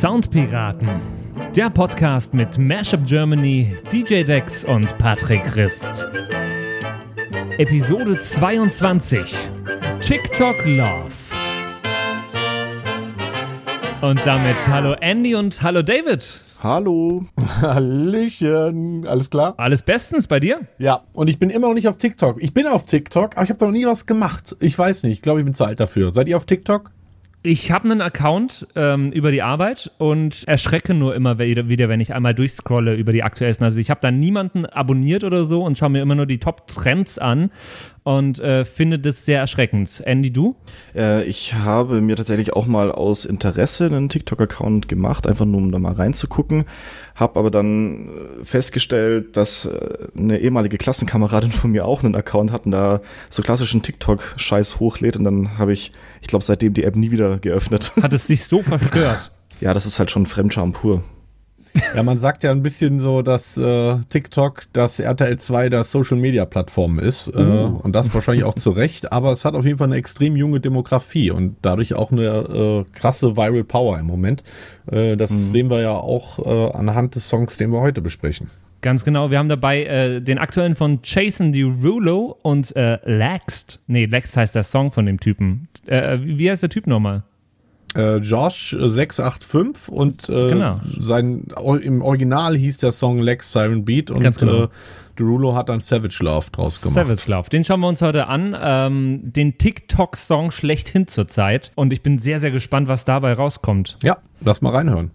Soundpiraten, der Podcast mit Mashup Germany, DJ Dex und Patrick Christ. Episode 22 TikTok Love. Und damit hallo Andy und hallo David. Hallo. Hallöchen. Alles klar? Alles bestens bei dir? Ja, und ich bin immer noch nicht auf TikTok. Ich bin auf TikTok, aber ich habe noch nie was gemacht. Ich weiß nicht. Ich glaube, ich bin zu alt dafür. Seid ihr auf TikTok? Ich habe einen Account ähm, über die Arbeit und erschrecke nur immer wieder, wenn ich einmal durchscrolle über die aktuellsten. Also ich habe da niemanden abonniert oder so und schaue mir immer nur die Top-Trends an und äh, finde das sehr erschreckend. Andy, du? Äh, ich habe mir tatsächlich auch mal aus Interesse einen TikTok-Account gemacht, einfach nur um da mal reinzugucken. Habe aber dann äh, festgestellt, dass äh, eine ehemalige Klassenkameradin von mir auch einen Account hat und da so klassischen TikTok-Scheiß hochlädt und dann habe ich ich glaube, seitdem die App nie wieder geöffnet. Hat es dich so verstört? ja, das ist halt schon Fremdscham pur. Ja, man sagt ja ein bisschen so, dass äh, TikTok das RTL 2 der Social Media Plattform ist. Äh, uh. und das wahrscheinlich auch zu Recht. Aber es hat auf jeden Fall eine extrem junge Demografie und dadurch auch eine äh, krasse Viral Power im Moment. Äh, das mhm. sehen wir ja auch äh, anhand des Songs, den wir heute besprechen. Ganz genau. Wir haben dabei äh, den aktuellen von Jason Derulo und äh, Laxed. Nee, Laxed heißt der Song von dem Typen. Äh, wie heißt der Typ nochmal? Äh, Josh 685 und äh, genau. sein im Original hieß der Song Lex Siren Beat und genau. äh, Derulo hat dann Savage Love draus gemacht. Savage Love, den schauen wir uns heute an. Ähm, den TikTok-Song schlechthin zur Zeit. Und ich bin sehr, sehr gespannt, was dabei rauskommt. Ja, lass mal reinhören.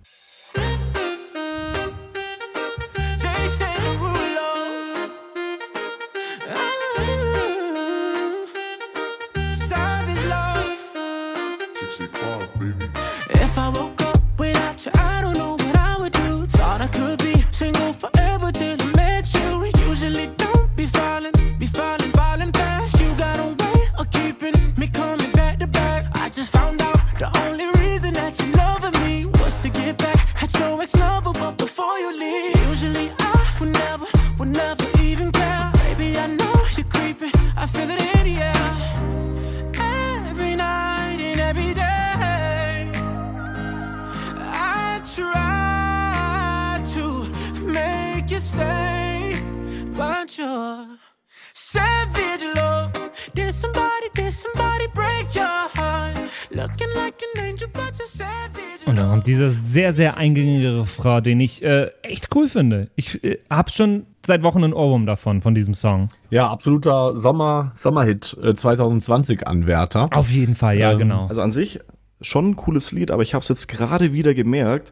Sehr, sehr eingängige Refrain, den ich äh, echt cool finde. Ich äh, habe schon seit Wochen einen Ohrwurm davon, von diesem Song. Ja, absoluter Sommer, Sommerhit äh, 2020 Anwärter. Auf jeden Fall, ja, ähm, genau. Also an sich schon ein cooles Lied, aber ich habe es jetzt gerade wieder gemerkt,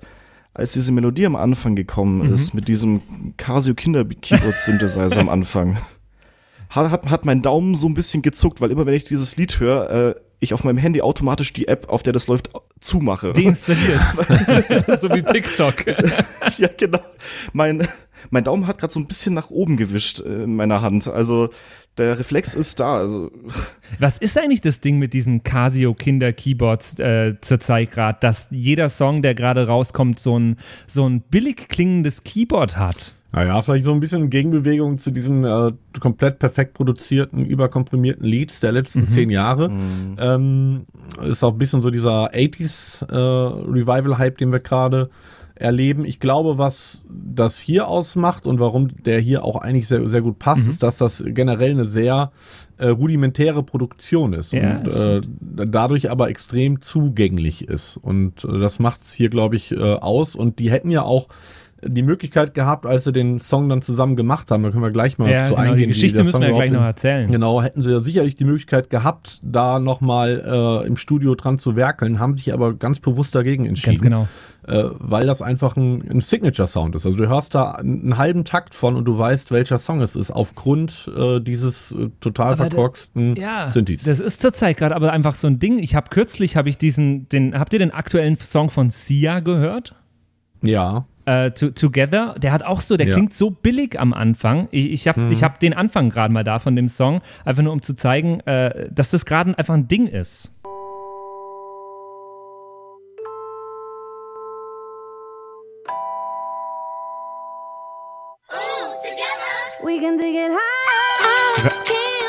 als diese Melodie am Anfang gekommen mhm. ist, mit diesem Casio Kinder Keyboard Synthesizer am Anfang. Hat, hat mein Daumen so ein bisschen gezuckt, weil immer wenn ich dieses Lied höre, äh, ich auf meinem Handy automatisch die App, auf der das läuft, zumache. Deinstallierst. so wie TikTok. ja, genau. Mein, mein Daumen hat gerade so ein bisschen nach oben gewischt in meiner Hand. Also der Reflex ist da. Also. Was ist eigentlich das Ding mit diesen Casio-Kinder-Keyboards äh, zurzeit gerade, dass jeder Song, der gerade rauskommt, so ein, so ein billig klingendes Keyboard hat? Naja, vielleicht so ein bisschen Gegenbewegung zu diesen äh, komplett perfekt produzierten, überkomprimierten Leads der letzten mhm. zehn Jahre. Mhm. Ähm, ist auch ein bisschen so dieser 80s äh, Revival-Hype, den wir gerade erleben. Ich glaube, was das hier ausmacht und warum der hier auch eigentlich sehr, sehr gut passt, mhm. ist, dass das generell eine sehr äh, rudimentäre Produktion ist ja, und äh, dadurch aber extrem zugänglich ist. Und äh, das macht es hier, glaube ich, äh, aus. Und die hätten ja auch die Möglichkeit gehabt, als sie den Song dann zusammen gemacht haben, da können wir gleich mal ja, zu genau, eingehen. Die Geschichte müssen wir gleich noch erzählen. Genau, hätten sie ja sicherlich die Möglichkeit gehabt, da nochmal äh, im Studio dran zu werkeln, haben sich aber ganz bewusst dagegen entschieden. Ganz genau. Äh, weil das einfach ein, ein Signature-Sound ist. Also du hörst da einen halben Takt von und du weißt, welcher Song es ist, aufgrund äh, dieses äh, total aber verkorksten ja, Synthes. Das ist zurzeit gerade aber einfach so ein Ding. Ich habe kürzlich, habe ich diesen, den, habt ihr den aktuellen Song von Sia gehört? Ja äh, to, Together, der hat auch so, der ja. klingt so billig am Anfang. Ich, ich habe mhm. hab den Anfang gerade mal da von dem Song, einfach nur um zu zeigen, äh, dass das gerade einfach ein Ding ist.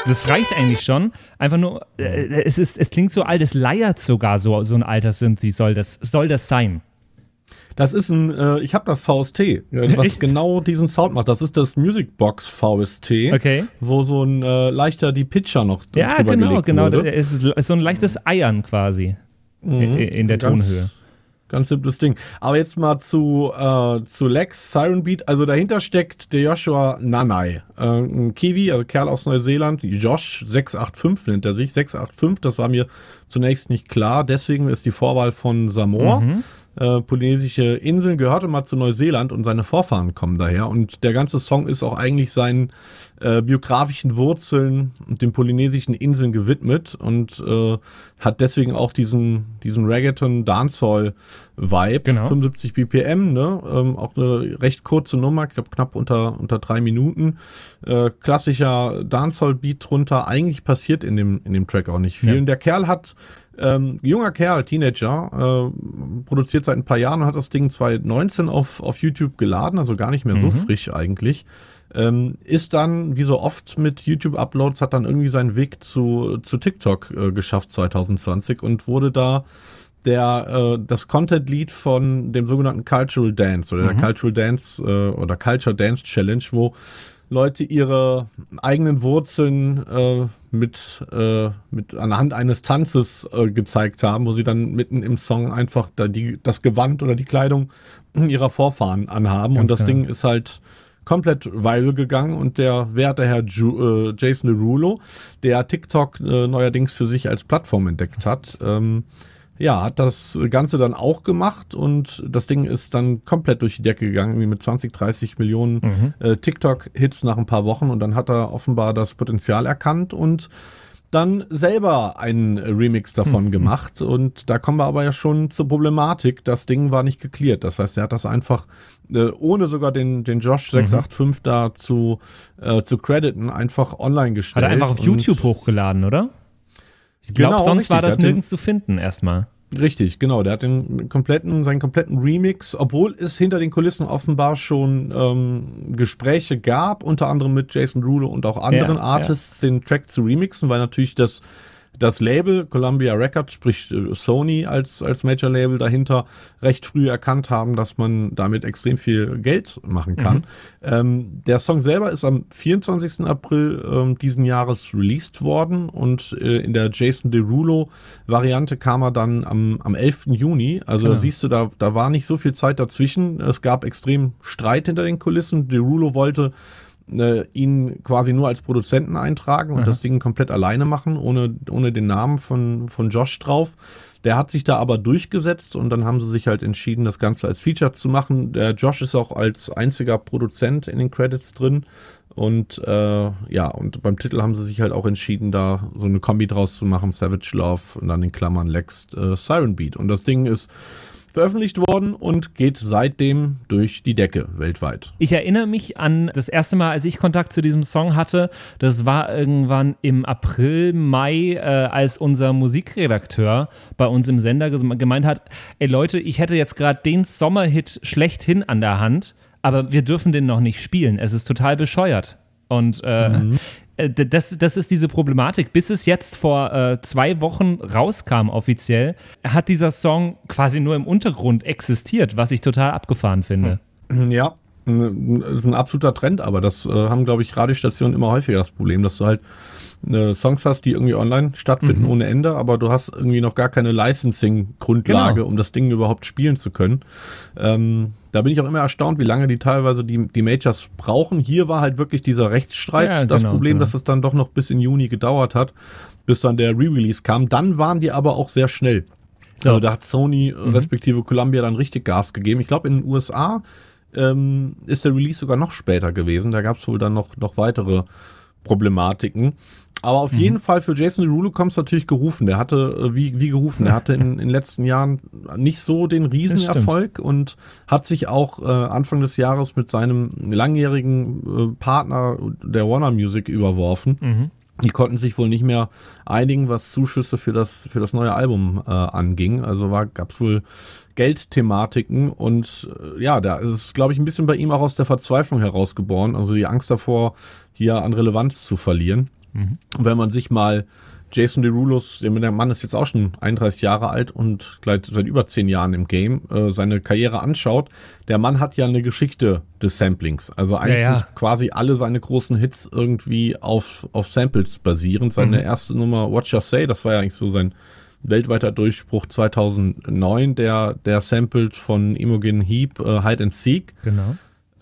Das reicht eigentlich schon. Einfach nur, äh, es, ist, es klingt so alt, es leiert sogar so, so ein alter Synth. Soll das, soll das sein? Das ist ein, äh, ich habe das VST, was Echt? genau diesen Sound macht. Das ist das Musicbox VST, Okay. wo so ein äh, leichter die Pitcher noch Ja, drüber genau, gelegt genau. wurde. Es ist ist so ein leichtes Eiern quasi in, in der Ganz- Tonhöhe. Ganz simples Ding. Aber jetzt mal zu, äh, zu Lex, Siren Beat. Also dahinter steckt der Joshua Nanai. Äh, ein Kiwi, also Kerl aus Neuseeland. Josh 685 nennt er sich. 685, das war mir zunächst nicht klar. Deswegen ist die Vorwahl von Samoa. Äh, polynesische Inseln gehörte mal zu Neuseeland und seine Vorfahren kommen daher. Und der ganze Song ist auch eigentlich seinen äh, biografischen Wurzeln und den polynesischen Inseln gewidmet und äh, hat deswegen auch diesen, diesen Reggaeton Dancehall Vibe. Genau. 75 BPM, ne? Ähm, auch eine recht kurze Nummer, ich glaube knapp unter, unter drei Minuten. Äh, klassischer Dancehall Beat drunter. Eigentlich passiert in dem, in dem Track auch nicht viel. Ja. Und Der Kerl hat ähm, junger Kerl, Teenager, äh, produziert seit ein paar Jahren und hat das Ding 2019 auf, auf YouTube geladen, also gar nicht mehr so frisch eigentlich. Ähm, ist dann, wie so oft mit YouTube-Uploads, hat dann irgendwie seinen Weg zu, zu TikTok äh, geschafft 2020 und wurde da der äh, das Content Lead von dem sogenannten Cultural Dance oder der Cultural Dance äh, oder Culture Dance Challenge, wo Leute ihre eigenen Wurzeln äh, mit, äh, mit anhand eines Tanzes äh, gezeigt haben, wo sie dann mitten im Song einfach da die, das Gewand oder die Kleidung ihrer Vorfahren anhaben. und das genau. Ding ist halt komplett viral gegangen und der werte Herr Ju, äh, Jason Derulo, der TikTok äh, neuerdings für sich als Plattform entdeckt hat, ähm, ja, hat das Ganze dann auch gemacht und das Ding ist dann komplett durch die Decke gegangen, irgendwie mit 20, 30 Millionen äh, TikTok-Hits nach ein paar Wochen und dann hat er offenbar das Potenzial erkannt und dann selber einen Remix davon gemacht und da kommen wir aber ja schon zur Problematik. Das Ding war nicht geklärt. Das heißt, er hat das einfach, äh, ohne sogar den, den Josh 685 da zu, äh, zu crediten, einfach online Hat gestellt. er einfach auf YouTube hochgeladen, oder? Ich glaube, Genau, sonst richtig. war das hat nirgends zu finden erstmal. Richtig, genau. Der hat den kompletten, seinen kompletten Remix, obwohl es hinter den Kulissen offenbar schon ähm, Gespräche gab, unter anderem mit Jason Derulo und auch anderen Ja, Artists, den Track zu remixen, weil natürlich das das Label Columbia Records, sprich äh, Sony als, als Major Label dahinter, recht früh erkannt haben, dass man damit extrem viel Geld machen kann. Ähm, der Song selber ist am 24. April ähm, diesen Jahres released worden und äh, in der Jason Derulo Variante kam er dann am, am 11. Juni. Also da Genau. siehst du, da, da war nicht so viel Zeit dazwischen. Es gab extrem Streit hinter den Kulissen. Derulo wollte äh, ihn quasi nur als Produzenten eintragen und das Ding komplett alleine machen, ohne, ohne den Namen von, von Josh drauf. Der hat sich da aber durchgesetzt und dann haben sie sich halt entschieden, das Ganze als Feature zu machen. Der Josh ist auch als einziger Produzent in den Credits drin. Und äh, ja, und beim Titel haben sie sich halt auch entschieden, da so eine Kombi draus zu machen, Savage Love und dann in Klammern Lex äh, Siren Beat. Und das Ding ist veröffentlicht worden und geht seitdem durch die Decke weltweit. Ich erinnere mich an das erste Mal, als ich Kontakt zu diesem Song hatte. Das war irgendwann im April, Mai, äh, als unser Musikredakteur bei uns im Sender gemeint hat: Ey Leute, ich hätte jetzt gerade den Sommerhit schlechthin an der Hand, aber wir dürfen den noch nicht spielen. Es ist total bescheuert. Und äh, d- das, das ist diese Problematik. Bis es jetzt vor äh, zwei Wochen rauskam offiziell, hat dieser Song quasi nur im Untergrund existiert, was ich total abgefahren finde. Ja, n- ist ein absoluter Trend, aber das äh, haben, glaube ich, Radiostationen immer häufiger das Problem, dass du halt äh, Songs hast, die irgendwie online stattfinden ohne Ende, aber du hast irgendwie noch gar keine Licensing-Grundlage, Genau. um das Ding überhaupt spielen zu können. Ähm, da bin ich auch immer erstaunt, wie lange die teilweise die, die Majors brauchen. Hier war halt wirklich dieser Rechtsstreit Ja, das genau, Problem, genau. dass es dann doch noch bis in Juni gedauert hat, bis dann der Re-Release kam. Dann waren die aber auch sehr schnell. So. Also da hat Sony äh, respektive Columbia dann richtig Gas gegeben. Ich glaube, in den USA ähm, ist der Release sogar noch später gewesen. Da gab es wohl dann noch, noch weitere Problematiken. Aber auf jeden Fall für Jason Derulo kommt es natürlich gerufen. Der hatte, äh, wie, wie gerufen, der hatte in, in den letzten Jahren nicht so den Riesenerfolg und hat sich auch äh, Anfang des Jahres mit seinem langjährigen äh, Partner der Warner Music überworfen. Die konnten sich wohl nicht mehr einigen, was Zuschüsse für das, für das neue Album äh, anging. Also gab es wohl Geldthematiken und äh, ja, da ist es, glaube ich, ein bisschen bei ihm auch aus der Verzweiflung herausgeboren. Also die Angst davor, hier an Relevanz zu verlieren. Und wenn man sich mal Jason Derulos, der Mann ist jetzt auch schon 31 Jahre alt und gleich seit über 10 Jahren im Game, äh, seine Karriere anschaut, der Mann hat ja eine Geschichte des Samplings. Also eigentlich ja, ja. sind quasi alle seine großen Hits irgendwie auf, auf Samples basierend. Seine mhm. erste Nummer Watch Your Say, das war ja eigentlich so sein weltweiter Durchbruch 2009, der, der sampled von Imogen Heap äh, Hide and Seek. Genau.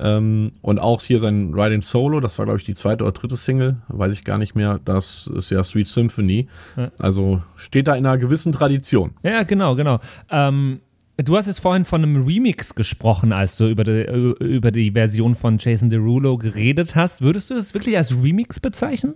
Ähm, und auch hier sein Ride in Solo, das war, glaube ich, die zweite oder dritte Single, weiß ich gar nicht mehr. Das ist ja Sweet Symphony. Ja. Also steht da in einer gewissen Tradition. Ja, genau, genau. Ähm, du hast jetzt vorhin von einem Remix gesprochen, als du über die, über die Version von Jason Derulo geredet hast. Würdest du das wirklich als Remix bezeichnen?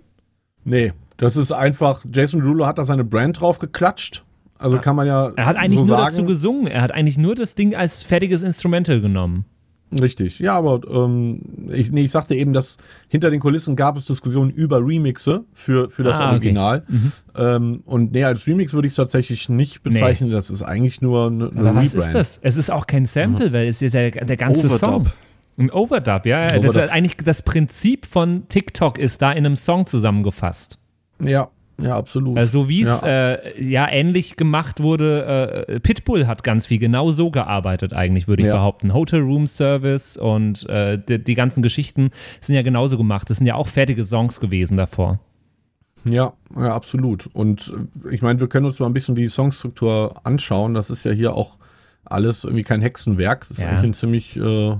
Nee, das ist einfach, Jason Derulo hat da seine Brand drauf geklatscht. Also kann man ja. Er hat eigentlich so nur sagen, dazu gesungen. Er hat eigentlich nur das Ding als fertiges Instrumental genommen. Richtig, ja, aber ähm, ich, nee, ich sagte eben, dass hinter den Kulissen gab es Diskussionen über Remixe für, für das ah, Original. Okay. Mhm. Ähm, und nee, als Remix würde ich es tatsächlich nicht bezeichnen. Nee. Das ist eigentlich nur eine, aber Was ist das? Es ist auch kein Sample, mhm. weil es ist ja der, der ganze Overdub. Song. Ein Overdub, ja. Overdub. Das ist eigentlich das Prinzip von TikTok ist da in einem Song zusammengefasst. Ja, ja, absolut. Also, so wie es ja. Äh, ja. ähnlich gemacht wurde, äh, Pitbull hat ganz viel genau so gearbeitet, eigentlich, würde ich ja. behaupten. Hotel Room Service und äh, die, die, ganzen Geschichten sind ja genauso gemacht. Das sind ja auch fertige Songs gewesen davor. Ja, ja, absolut. Und äh, ich meine, wir können uns mal ein bisschen die Songstruktur anschauen. Das ist ja hier auch alles irgendwie kein Hexenwerk. Das ist eigentlich ein ziemlich äh,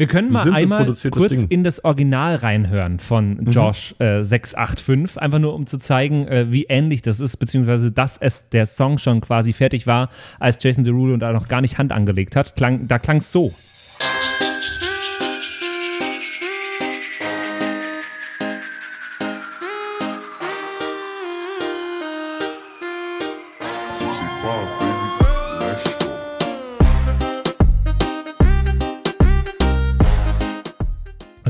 wir können mal einmal kurz Ding. in das Original reinhören von mhm. Josh äh, 685, einfach nur um zu zeigen, äh, wie ähnlich das ist, beziehungsweise dass es der Song schon quasi fertig war, als Jason Derulo da noch gar nicht Hand angelegt hat. Klang, da klang es so.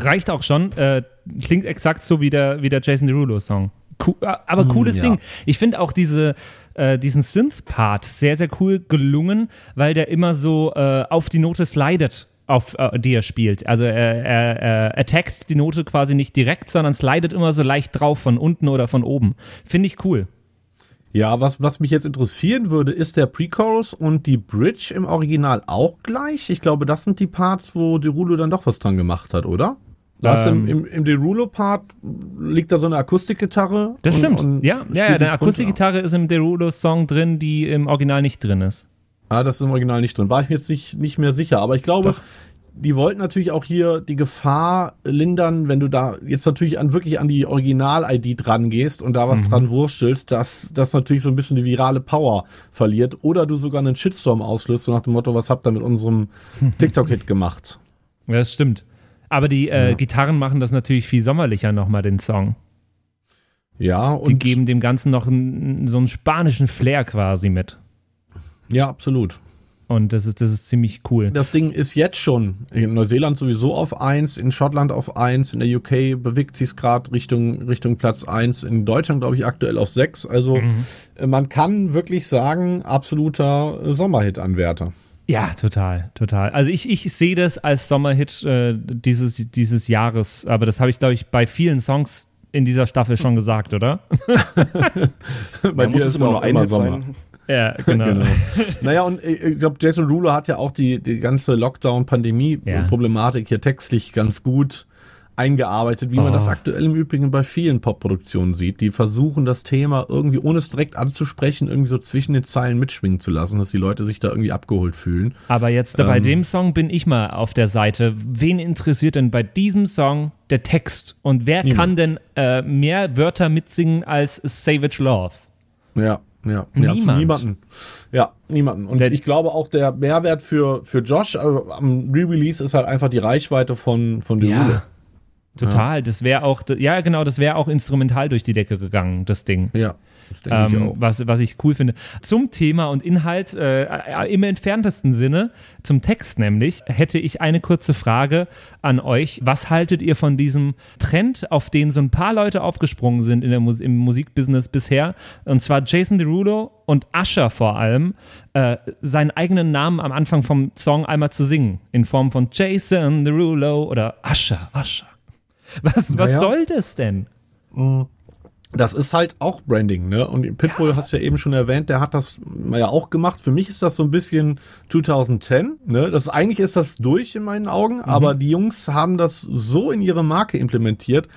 Reicht auch schon. Äh, klingt exakt so wie der, wie der Jason Derulo-Song. Cool, äh, aber mm, cooles ja. Ding. Ich finde auch diese, äh, diesen Synth-Part sehr, sehr cool gelungen, weil der immer so äh, auf die Note slidet, auf äh, die er spielt. Also er, er, er attackt die Note quasi nicht direkt, sondern slidet immer so leicht drauf von unten oder von oben. Finde ich cool. Ja, was, was mich jetzt interessieren würde, ist der Pre-Chorus und die Bridge im Original auch gleich? Ich glaube, das sind die Parts, wo Derulo dann doch was dran gemacht hat, oder? Da ähm, im, im, im Derulo-Part liegt da so eine Akustikgitarre. Das und, stimmt. Und ja, ja, ja, eine Akustikgitarre ist im Derulo-Song drin, die im Original nicht drin ist. Ah, das ist im Original nicht drin. War ich mir jetzt nicht, nicht mehr sicher. Aber ich glaube, Doch. die wollten natürlich auch hier die Gefahr lindern, wenn du da jetzt natürlich an wirklich an die Original-ID dran gehst und da was mhm. dran wurstelst, dass das natürlich so ein bisschen die virale Power verliert. Oder du sogar einen Shitstorm auslöst, so nach dem Motto, was habt ihr mit unserem TikTok-Hit gemacht? Ja, das stimmt. Aber die äh, ja. Gitarren machen das natürlich viel sommerlicher nochmal, den Song. Ja, und. Die geben dem Ganzen noch einen, so einen spanischen Flair quasi mit. Ja, absolut. Und das ist, das ist ziemlich cool. Das Ding ist jetzt schon in Neuseeland sowieso auf 1, in Schottland auf 1, in der UK bewegt sich es gerade Richtung, Richtung Platz 1, in Deutschland glaube ich aktuell auf 6. Also mhm. man kann wirklich sagen, absoluter Sommerhit-Anwärter. Ja, total, total. Also ich, ich sehe das als Sommerhit äh, dieses, dieses Jahres, aber das habe ich, glaube ich, bei vielen Songs in dieser Staffel schon gesagt, oder? bei mir muss es immer nur ein Sommer. Sein. Ja, genau. genau. naja, und ich glaube, Jason Ruler hat ja auch die, die ganze Lockdown-Pandemie-Problematik ja. hier textlich ganz gut eingearbeitet, wie oh. man das oh. aktuell im Übrigen bei vielen Pop-Produktionen sieht. Die versuchen das Thema irgendwie, ohne es direkt anzusprechen, irgendwie so zwischen den Zeilen mitschwingen zu lassen, dass die Leute sich da irgendwie abgeholt fühlen. Aber jetzt ähm, bei dem Song bin ich mal auf der Seite. Wen interessiert denn bei diesem Song der Text? Und wer niemand. kann denn äh, mehr Wörter mitsingen als Savage Love? Ja, ja, Niemand. ja niemanden. Ja, niemanden. Und der, ich glaube auch der Mehrwert für, für Josh also am Re-Release ist halt einfach die Reichweite von, von Derulo. Ja. Total. Ja. Das wäre auch, ja, genau, das wäre auch instrumental durch die Decke gegangen, das Ding. Ja. Das ähm, ich was, was ich cool finde. Zum Thema und Inhalt äh, im entferntesten Sinne, zum Text nämlich, hätte ich eine kurze Frage an euch. Was haltet ihr von diesem Trend, auf den so ein paar Leute aufgesprungen sind in der Mus im Musikbusiness bisher? Und zwar Jason Derulo und Usher vor allem, äh, seinen eigenen Namen am Anfang vom Song einmal zu singen. In Form von Jason Derulo oder Usher, Usher. Was, was naja. soll das denn? Mhm. das ist halt auch Branding, ne? Und Pitbull ja. hast du ja eben schon erwähnt, der hat das ja auch gemacht. Für mich ist das so ein bisschen 2010, ne? Das eigentlich ist das durch in meinen Augen, mhm. aber die Jungs haben das so in ihre Marke implementiert,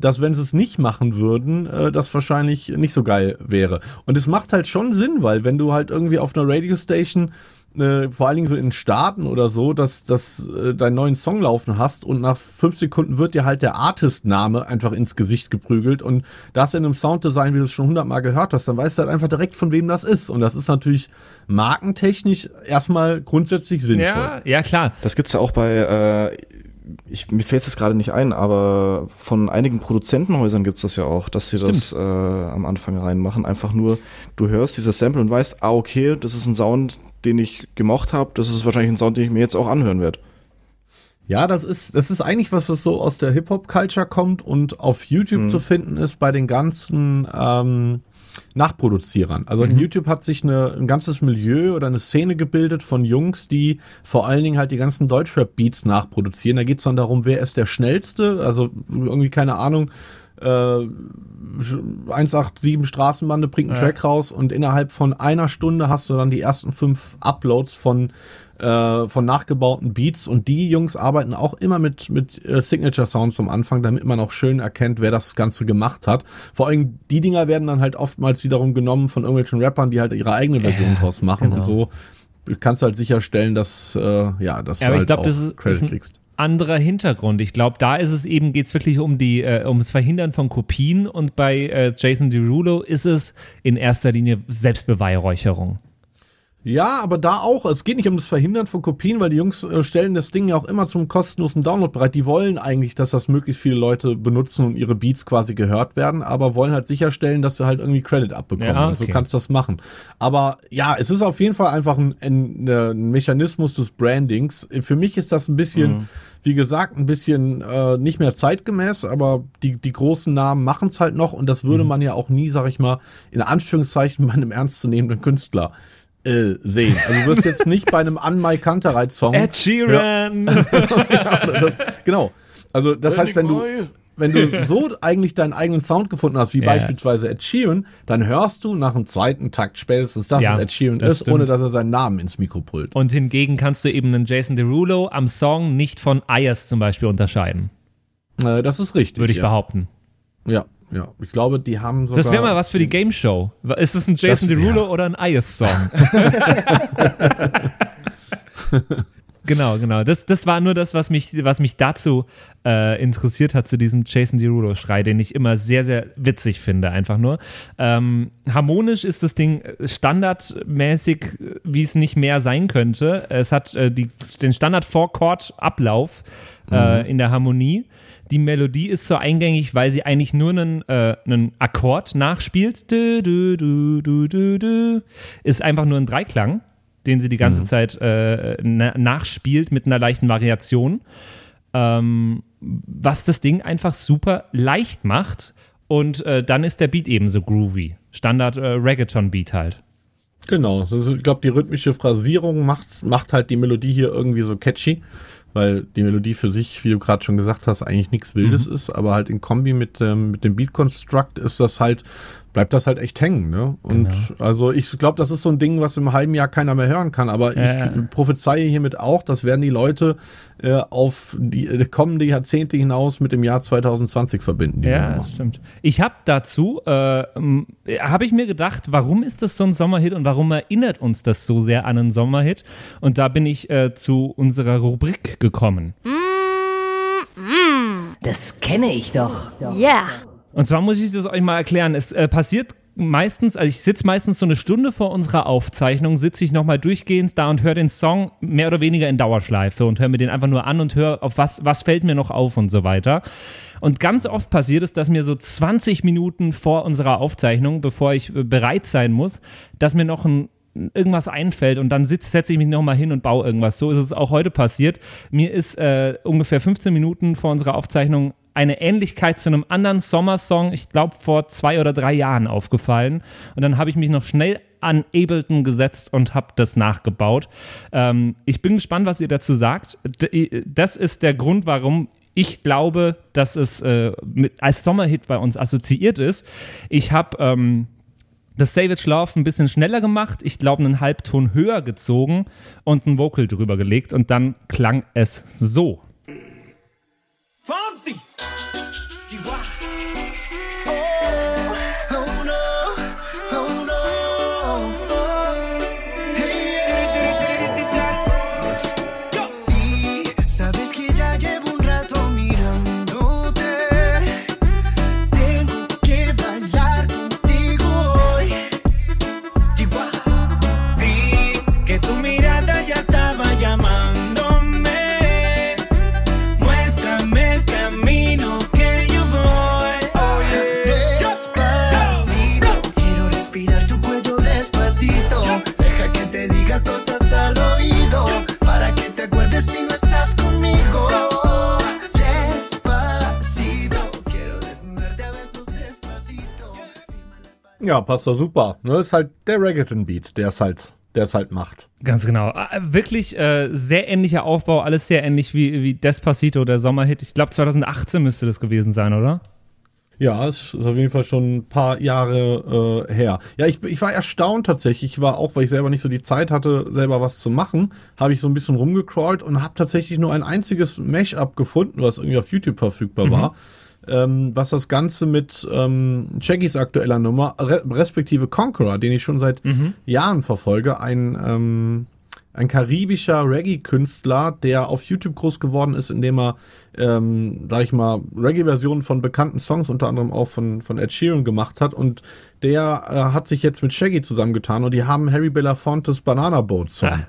dass wenn sie es nicht machen würden, äh, das wahrscheinlich nicht so geil wäre. Und es macht halt schon Sinn, weil wenn du halt irgendwie auf einer Radio Station äh, vor allen Dingen so in Staaten oder so, dass, dass äh, deinen neuen Song laufen hast und nach fünf Sekunden wird dir halt der Artist-Name einfach ins Gesicht geprügelt und das in einem Sounddesign, wie du es schon hundertmal gehört hast, dann weißt du halt einfach direkt, von wem das ist. Und das ist natürlich markentechnisch erstmal grundsätzlich sinnvoll. Ja, ja klar. Das gibt's ja auch bei äh, ich, mir fällt es gerade nicht ein, aber von einigen Produzentenhäusern gibt es das ja auch, dass sie Stimmt. das äh, am Anfang reinmachen. Einfach nur, du hörst dieses Sample und weißt, ah, okay, das ist ein Sound, den ich gemocht habe, das ist wahrscheinlich ein Sound, den ich mir jetzt auch anhören werde. Ja, das ist, das ist eigentlich was, was so aus der Hip-Hop-Culture kommt und auf YouTube mhm. zu finden ist bei den ganzen ähm, Nachproduzierern. Also mhm. in YouTube hat sich eine, ein ganzes Milieu oder eine Szene gebildet von Jungs, die vor allen Dingen halt die ganzen Deutschrap-Beats nachproduzieren. Da geht's dann darum, wer ist der Schnellste, also irgendwie keine Ahnung, äh, 187 Straßenbande bringt einen ja. Track raus und innerhalb von einer Stunde hast du dann die ersten fünf Uploads von äh, von nachgebauten Beats und die Jungs arbeiten auch immer mit mit äh, Signature Sounds am Anfang, damit man auch schön erkennt, wer das Ganze gemacht hat. Vor allem die Dinger werden dann halt oftmals wiederum genommen von irgendwelchen Rappern, die halt ihre eigene Version ja, draus machen genau. und so kannst du halt sicherstellen, dass äh, ja, dass ja, du halt glaub, auch ist, Credit kriegst anderer Hintergrund. Ich glaube, da ist es eben, geht es wirklich um die, äh, ums Verhindern von Kopien und bei äh, Jason Derulo ist es in erster Linie Selbstbeweihräucherung. Ja, aber da auch. Es geht nicht um das Verhindern von Kopien, weil die Jungs äh, stellen das Ding ja auch immer zum kostenlosen Download bereit. Die wollen eigentlich, dass das möglichst viele Leute benutzen und ihre Beats quasi gehört werden, aber wollen halt sicherstellen, dass sie halt irgendwie Credit abbekommen. Ja, okay. Und so kannst du das machen. Aber ja, es ist auf jeden Fall einfach ein, ein, ein Mechanismus des Brandings. Für mich ist das ein bisschen. Mhm wie gesagt, ein bisschen äh, nicht mehr zeitgemäß, aber die, die großen Namen machen es halt noch und das würde mhm. man ja auch nie, sag ich mal, in Anführungszeichen bei einem ernstzunehmenden Künstler äh, sehen. Also du wirst jetzt nicht bei einem An My Kantereit Song. Ed Sheeran. Ja, das, genau. Also das heißt, wenn du wenn du so eigentlich deinen eigenen Sound gefunden hast, wie yeah. beispielsweise Ed Sheeran, dann hörst du nach dem zweiten Takt spätestens, dass ja, es Ed Sheeran ist, stimmt. ohne dass er seinen Namen ins Mikro pullt. Und hingegen kannst du eben einen Jason Derulo am Song nicht von Ayers zum Beispiel unterscheiden. Äh, das ist richtig. Würde ich ja. behaupten. Ja, ja, ich glaube, die haben sogar. Das wäre mal was für die Game Show. Ist es ein Jason Derulo oder ein Ayers-Song? genau, genau. Das, das war nur das, was mich, was mich dazu äh, interessiert hat, zu diesem Jason Derulo-Schrei, den ich immer sehr, sehr witzig finde, einfach nur. Ähm, harmonisch ist das Ding standardmäßig, wie es nicht mehr sein könnte. Es hat äh, die, den Standard-Four-Chord-Ablauf äh, mhm. in der Harmonie die Melodie ist so eingängig, weil sie eigentlich nur einen, äh, einen Akkord nachspielt. Du, du, du. Ist einfach nur ein Dreiklang, den sie die ganze mhm. Zeit äh, na nachspielt mit einer leichten Variation. Ähm, was das Ding einfach super leicht macht. Und äh, dann ist der Beat eben so groovy. Standard äh, Reggaeton-Beat halt. Genau, ich glaube, die rhythmische Phrasierung macht, macht halt die Melodie hier irgendwie so catchy weil die Melodie für sich, wie du gerade schon gesagt hast, eigentlich nichts Wildes mhm. ist, aber halt in Kombi mit, ähm, mit dem Beat Construct ist das halt bleibt das halt echt hängen. Ne? Und genau. also ich glaube, das ist so ein Ding, was im halben Jahr keiner mehr hören kann. Aber äh. ich prophezeie hiermit auch, das werden die Leute äh, auf die äh, kommende Jahrzehnte hinaus mit dem Jahr 2020 verbinden. Ja, das stimmt. Ich habe dazu, äh, habe ich mir gedacht, warum ist das so ein Sommerhit und warum erinnert uns das so sehr an einen Sommerhit? Und da bin ich äh, zu unserer Rubrik gekommen. Mm, mm. Das kenne ich doch. Ja. Yeah. Und zwar muss ich das euch mal erklären. Es äh, passiert meistens, also ich sitze meistens so eine Stunde vor unserer Aufzeichnung, sitze ich nochmal durchgehend da und höre den Song mehr oder weniger in Dauerschleife und höre mir den einfach nur an und höre, auf was, was fällt mir noch auf und so weiter. Und ganz oft passiert es, dass mir so 20 Minuten vor unserer Aufzeichnung, bevor ich äh, bereit sein muss, dass mir noch ein irgendwas einfällt und dann setze ich mich nochmal hin und baue irgendwas. So ist es auch heute passiert. Mir ist äh, ungefähr 15 Minuten vor unserer Aufzeichnung eine Ähnlichkeit zu einem anderen Sommersong, ich glaube vor zwei oder drei Jahren aufgefallen. Und dann habe ich mich noch schnell an Ableton gesetzt und habe das nachgebaut. Ähm, ich bin gespannt, was ihr dazu sagt. Das ist der Grund, warum ich glaube, dass es äh, mit, als Sommerhit bei uns assoziiert ist. Ich habe ähm, das Savage Love ein bisschen schneller gemacht, ich glaube einen Halbton höher gezogen und ein Vocal drüber gelegt und dann klang es so. Fonse! De! Ja, passt doch super. Ne, ist halt der Reggaeton-Beat, der es halt, der es halt macht. Ganz genau. Äh, wirklich äh, sehr ähnlicher Aufbau, alles sehr ähnlich wie, wie Despacito, der Sommerhit. Ich glaube 2018 müsste das gewesen sein, oder? Ja, es ist auf jeden Fall schon ein paar Jahre äh, her. Ja, ich, ich war erstaunt tatsächlich. Ich war auch, weil ich selber nicht so die Zeit hatte, selber was zu machen, habe ich so ein bisschen rumgecrawlt und habe tatsächlich nur ein einziges Mashup gefunden, was irgendwie auf YouTube verfügbar mhm. Ähm, was das Ganze mit ähm, Shaggys aktueller Nummer, re respektive Conqueror, den ich schon seit mhm. Jahren verfolge, ein, ähm, ein karibischer Reggae-Künstler, der auf YouTube groß geworden ist, indem er, ähm, sag ich mal, Reggae-Versionen von bekannten Songs, unter anderem auch von, von Ed Sheeran gemacht hat und der äh, hat sich jetzt mit Shaggy zusammengetan und die haben Harry Belafontes Banana Boat Song. Ah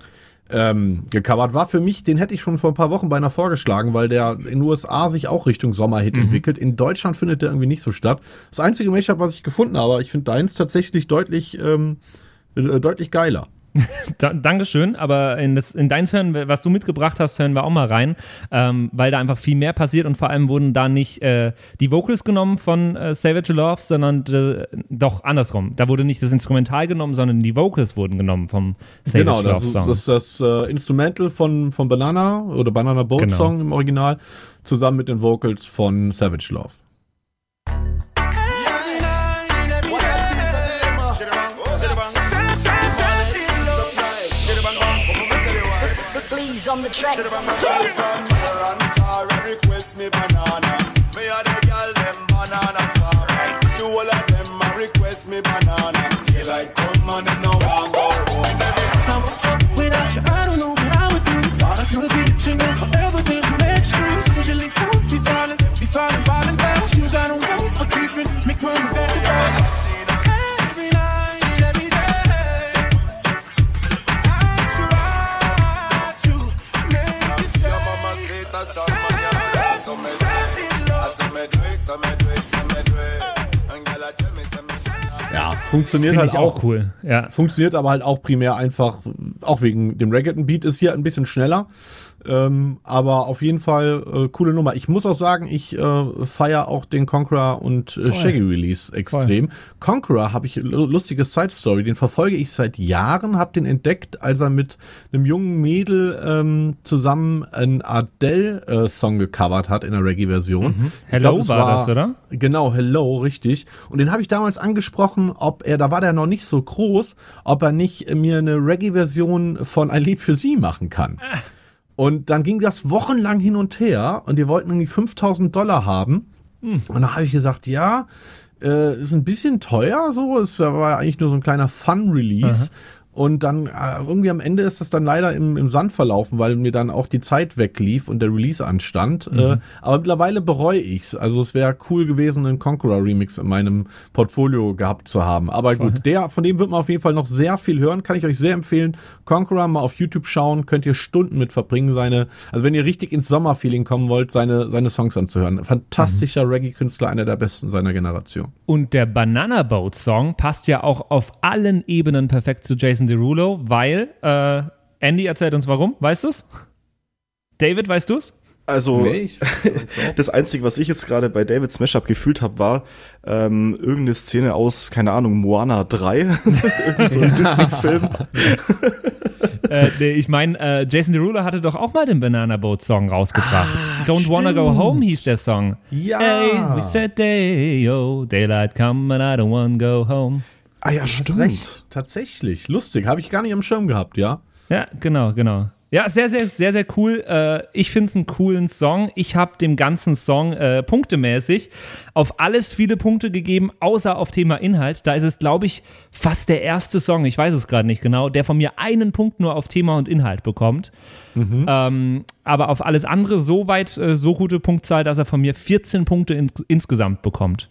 ähm, gecovert. War für mich, den hätte ich schon vor ein paar Wochen beinahe vorgeschlagen, weil der in den USA sich auch Richtung Sommerhit mhm. entwickelt. In Deutschland findet der irgendwie nicht so statt. Das einzige Mashup, was ich gefunden habe, ich finde deins tatsächlich deutlich, ähm, äh, deutlich geiler. da, Dankeschön, aber in, das, in deins Hören, was du mitgebracht hast, hören wir auch mal rein, ähm, weil da einfach viel mehr passiert und vor allem wurden da nicht äh, die Vocals genommen von äh, Savage Love, sondern äh, doch andersrum. Da wurde nicht das Instrumental genommen, sondern die Vocals wurden genommen vom Savage genau, Love Song. Genau, das ist das äh, Instrumental von, von Banana oder Banana Boat genau. Song im Original zusammen mit den Vocals von Savage Love. On the track. request me banana. Me a the girl them banana farmer. Do all of them a request me banana. They like come on and no one go home. Without you, I don't know what I would do. Thought I could be the chingles forever till the mainstream. Usually don't be silent, be silent, violent fast. You got a way of keeping me coming back. Funktioniert Find halt auch, auch, cool. Ja. Funktioniert aber halt auch primär einfach, auch wegen dem Reggaeton Beat ist hier ein bisschen schneller. Ähm, aber auf jeden Fall äh, coole Nummer. Ich muss auch sagen, ich äh, feiere auch den Conqueror und äh, Shaggy Release extrem. Voll. Conqueror habe ich lustige Side Story, den verfolge ich seit Jahren, habe den entdeckt, als er mit einem jungen Mädel ähm, zusammen einen Adele-Song gecovert hat in der Reggae-Version. Mhm. Hello glaub, war, war, das, oder? Genau, Hello, richtig. Und den habe ich damals angesprochen, ob er, da war der noch nicht so groß, ob er nicht mir eine Reggae-Version von ein Lied für sie machen kann. Ah. Und dann ging das wochenlang hin und her und die wollten irgendwie 5000 Dollar haben. Hm. Und dann habe ich gesagt, ja, äh, ist ein bisschen teuer so. Es war eigentlich nur so ein kleiner Fun-Release. Und dann äh, irgendwie am Ende ist das dann leider im, im Sand verlaufen, weil mir dann auch die Zeit weglief und der Release anstand. Mhm. Äh, aber mittlerweile bereue ich's. Also es wäre cool gewesen, einen Conqueror Remix in meinem Portfolio gehabt zu haben. Aber Voll. gut, der, von dem wird man auf jeden Fall noch sehr viel hören. Kann ich euch sehr empfehlen. Conqueror mal auf YouTube schauen, könnt ihr Stunden mit verbringen. Seine, also wenn ihr richtig ins Sommerfeeling kommen wollt, seine, seine Songs anzuhören. Fantastischer mhm. Reggae-Künstler, einer der besten seiner Generation. Und der Banana Boat Song passt ja auch auf allen Ebenen perfekt zu Jason Jason Derulo, weil, äh, Andy erzählt uns warum, weißt du's? David, weißt du's? Also, nee, das Einzige, was ich jetzt gerade bei David Smash-Up gefühlt habe, war ähm, irgendeine Szene aus, keine Ahnung, Moana 3. Irgend so ein Disney-Film. äh, nee, ich meine, äh, Jason Derulo hatte doch auch mal den Banana Boat Song rausgebracht. Ah, Don't stimmt. Wanna Go Home hieß der Song. Ja. Hey, we said day, yo, daylight come and I don't wanna go home. Ah ja, stimmt. Recht. Tatsächlich. Lustig. Habe ich gar nicht am Schirm gehabt, ja? Ja, genau, genau. Ja, sehr, sehr, sehr, sehr cool. Äh, ich finde es einen coolen Song. Ich habe dem ganzen Song äh, punktemäßig auf alles viele Punkte gegeben, außer auf Thema Inhalt. Da ist es, glaube ich, fast der erste Song, ich weiß es gerade nicht genau, der von mir einen Punkt nur auf Thema und Inhalt bekommt. Mhm. Ähm, aber auf alles andere so weit, äh, so gute Punktzahl, dass er von mir 14 Punkte ins insgesamt bekommt.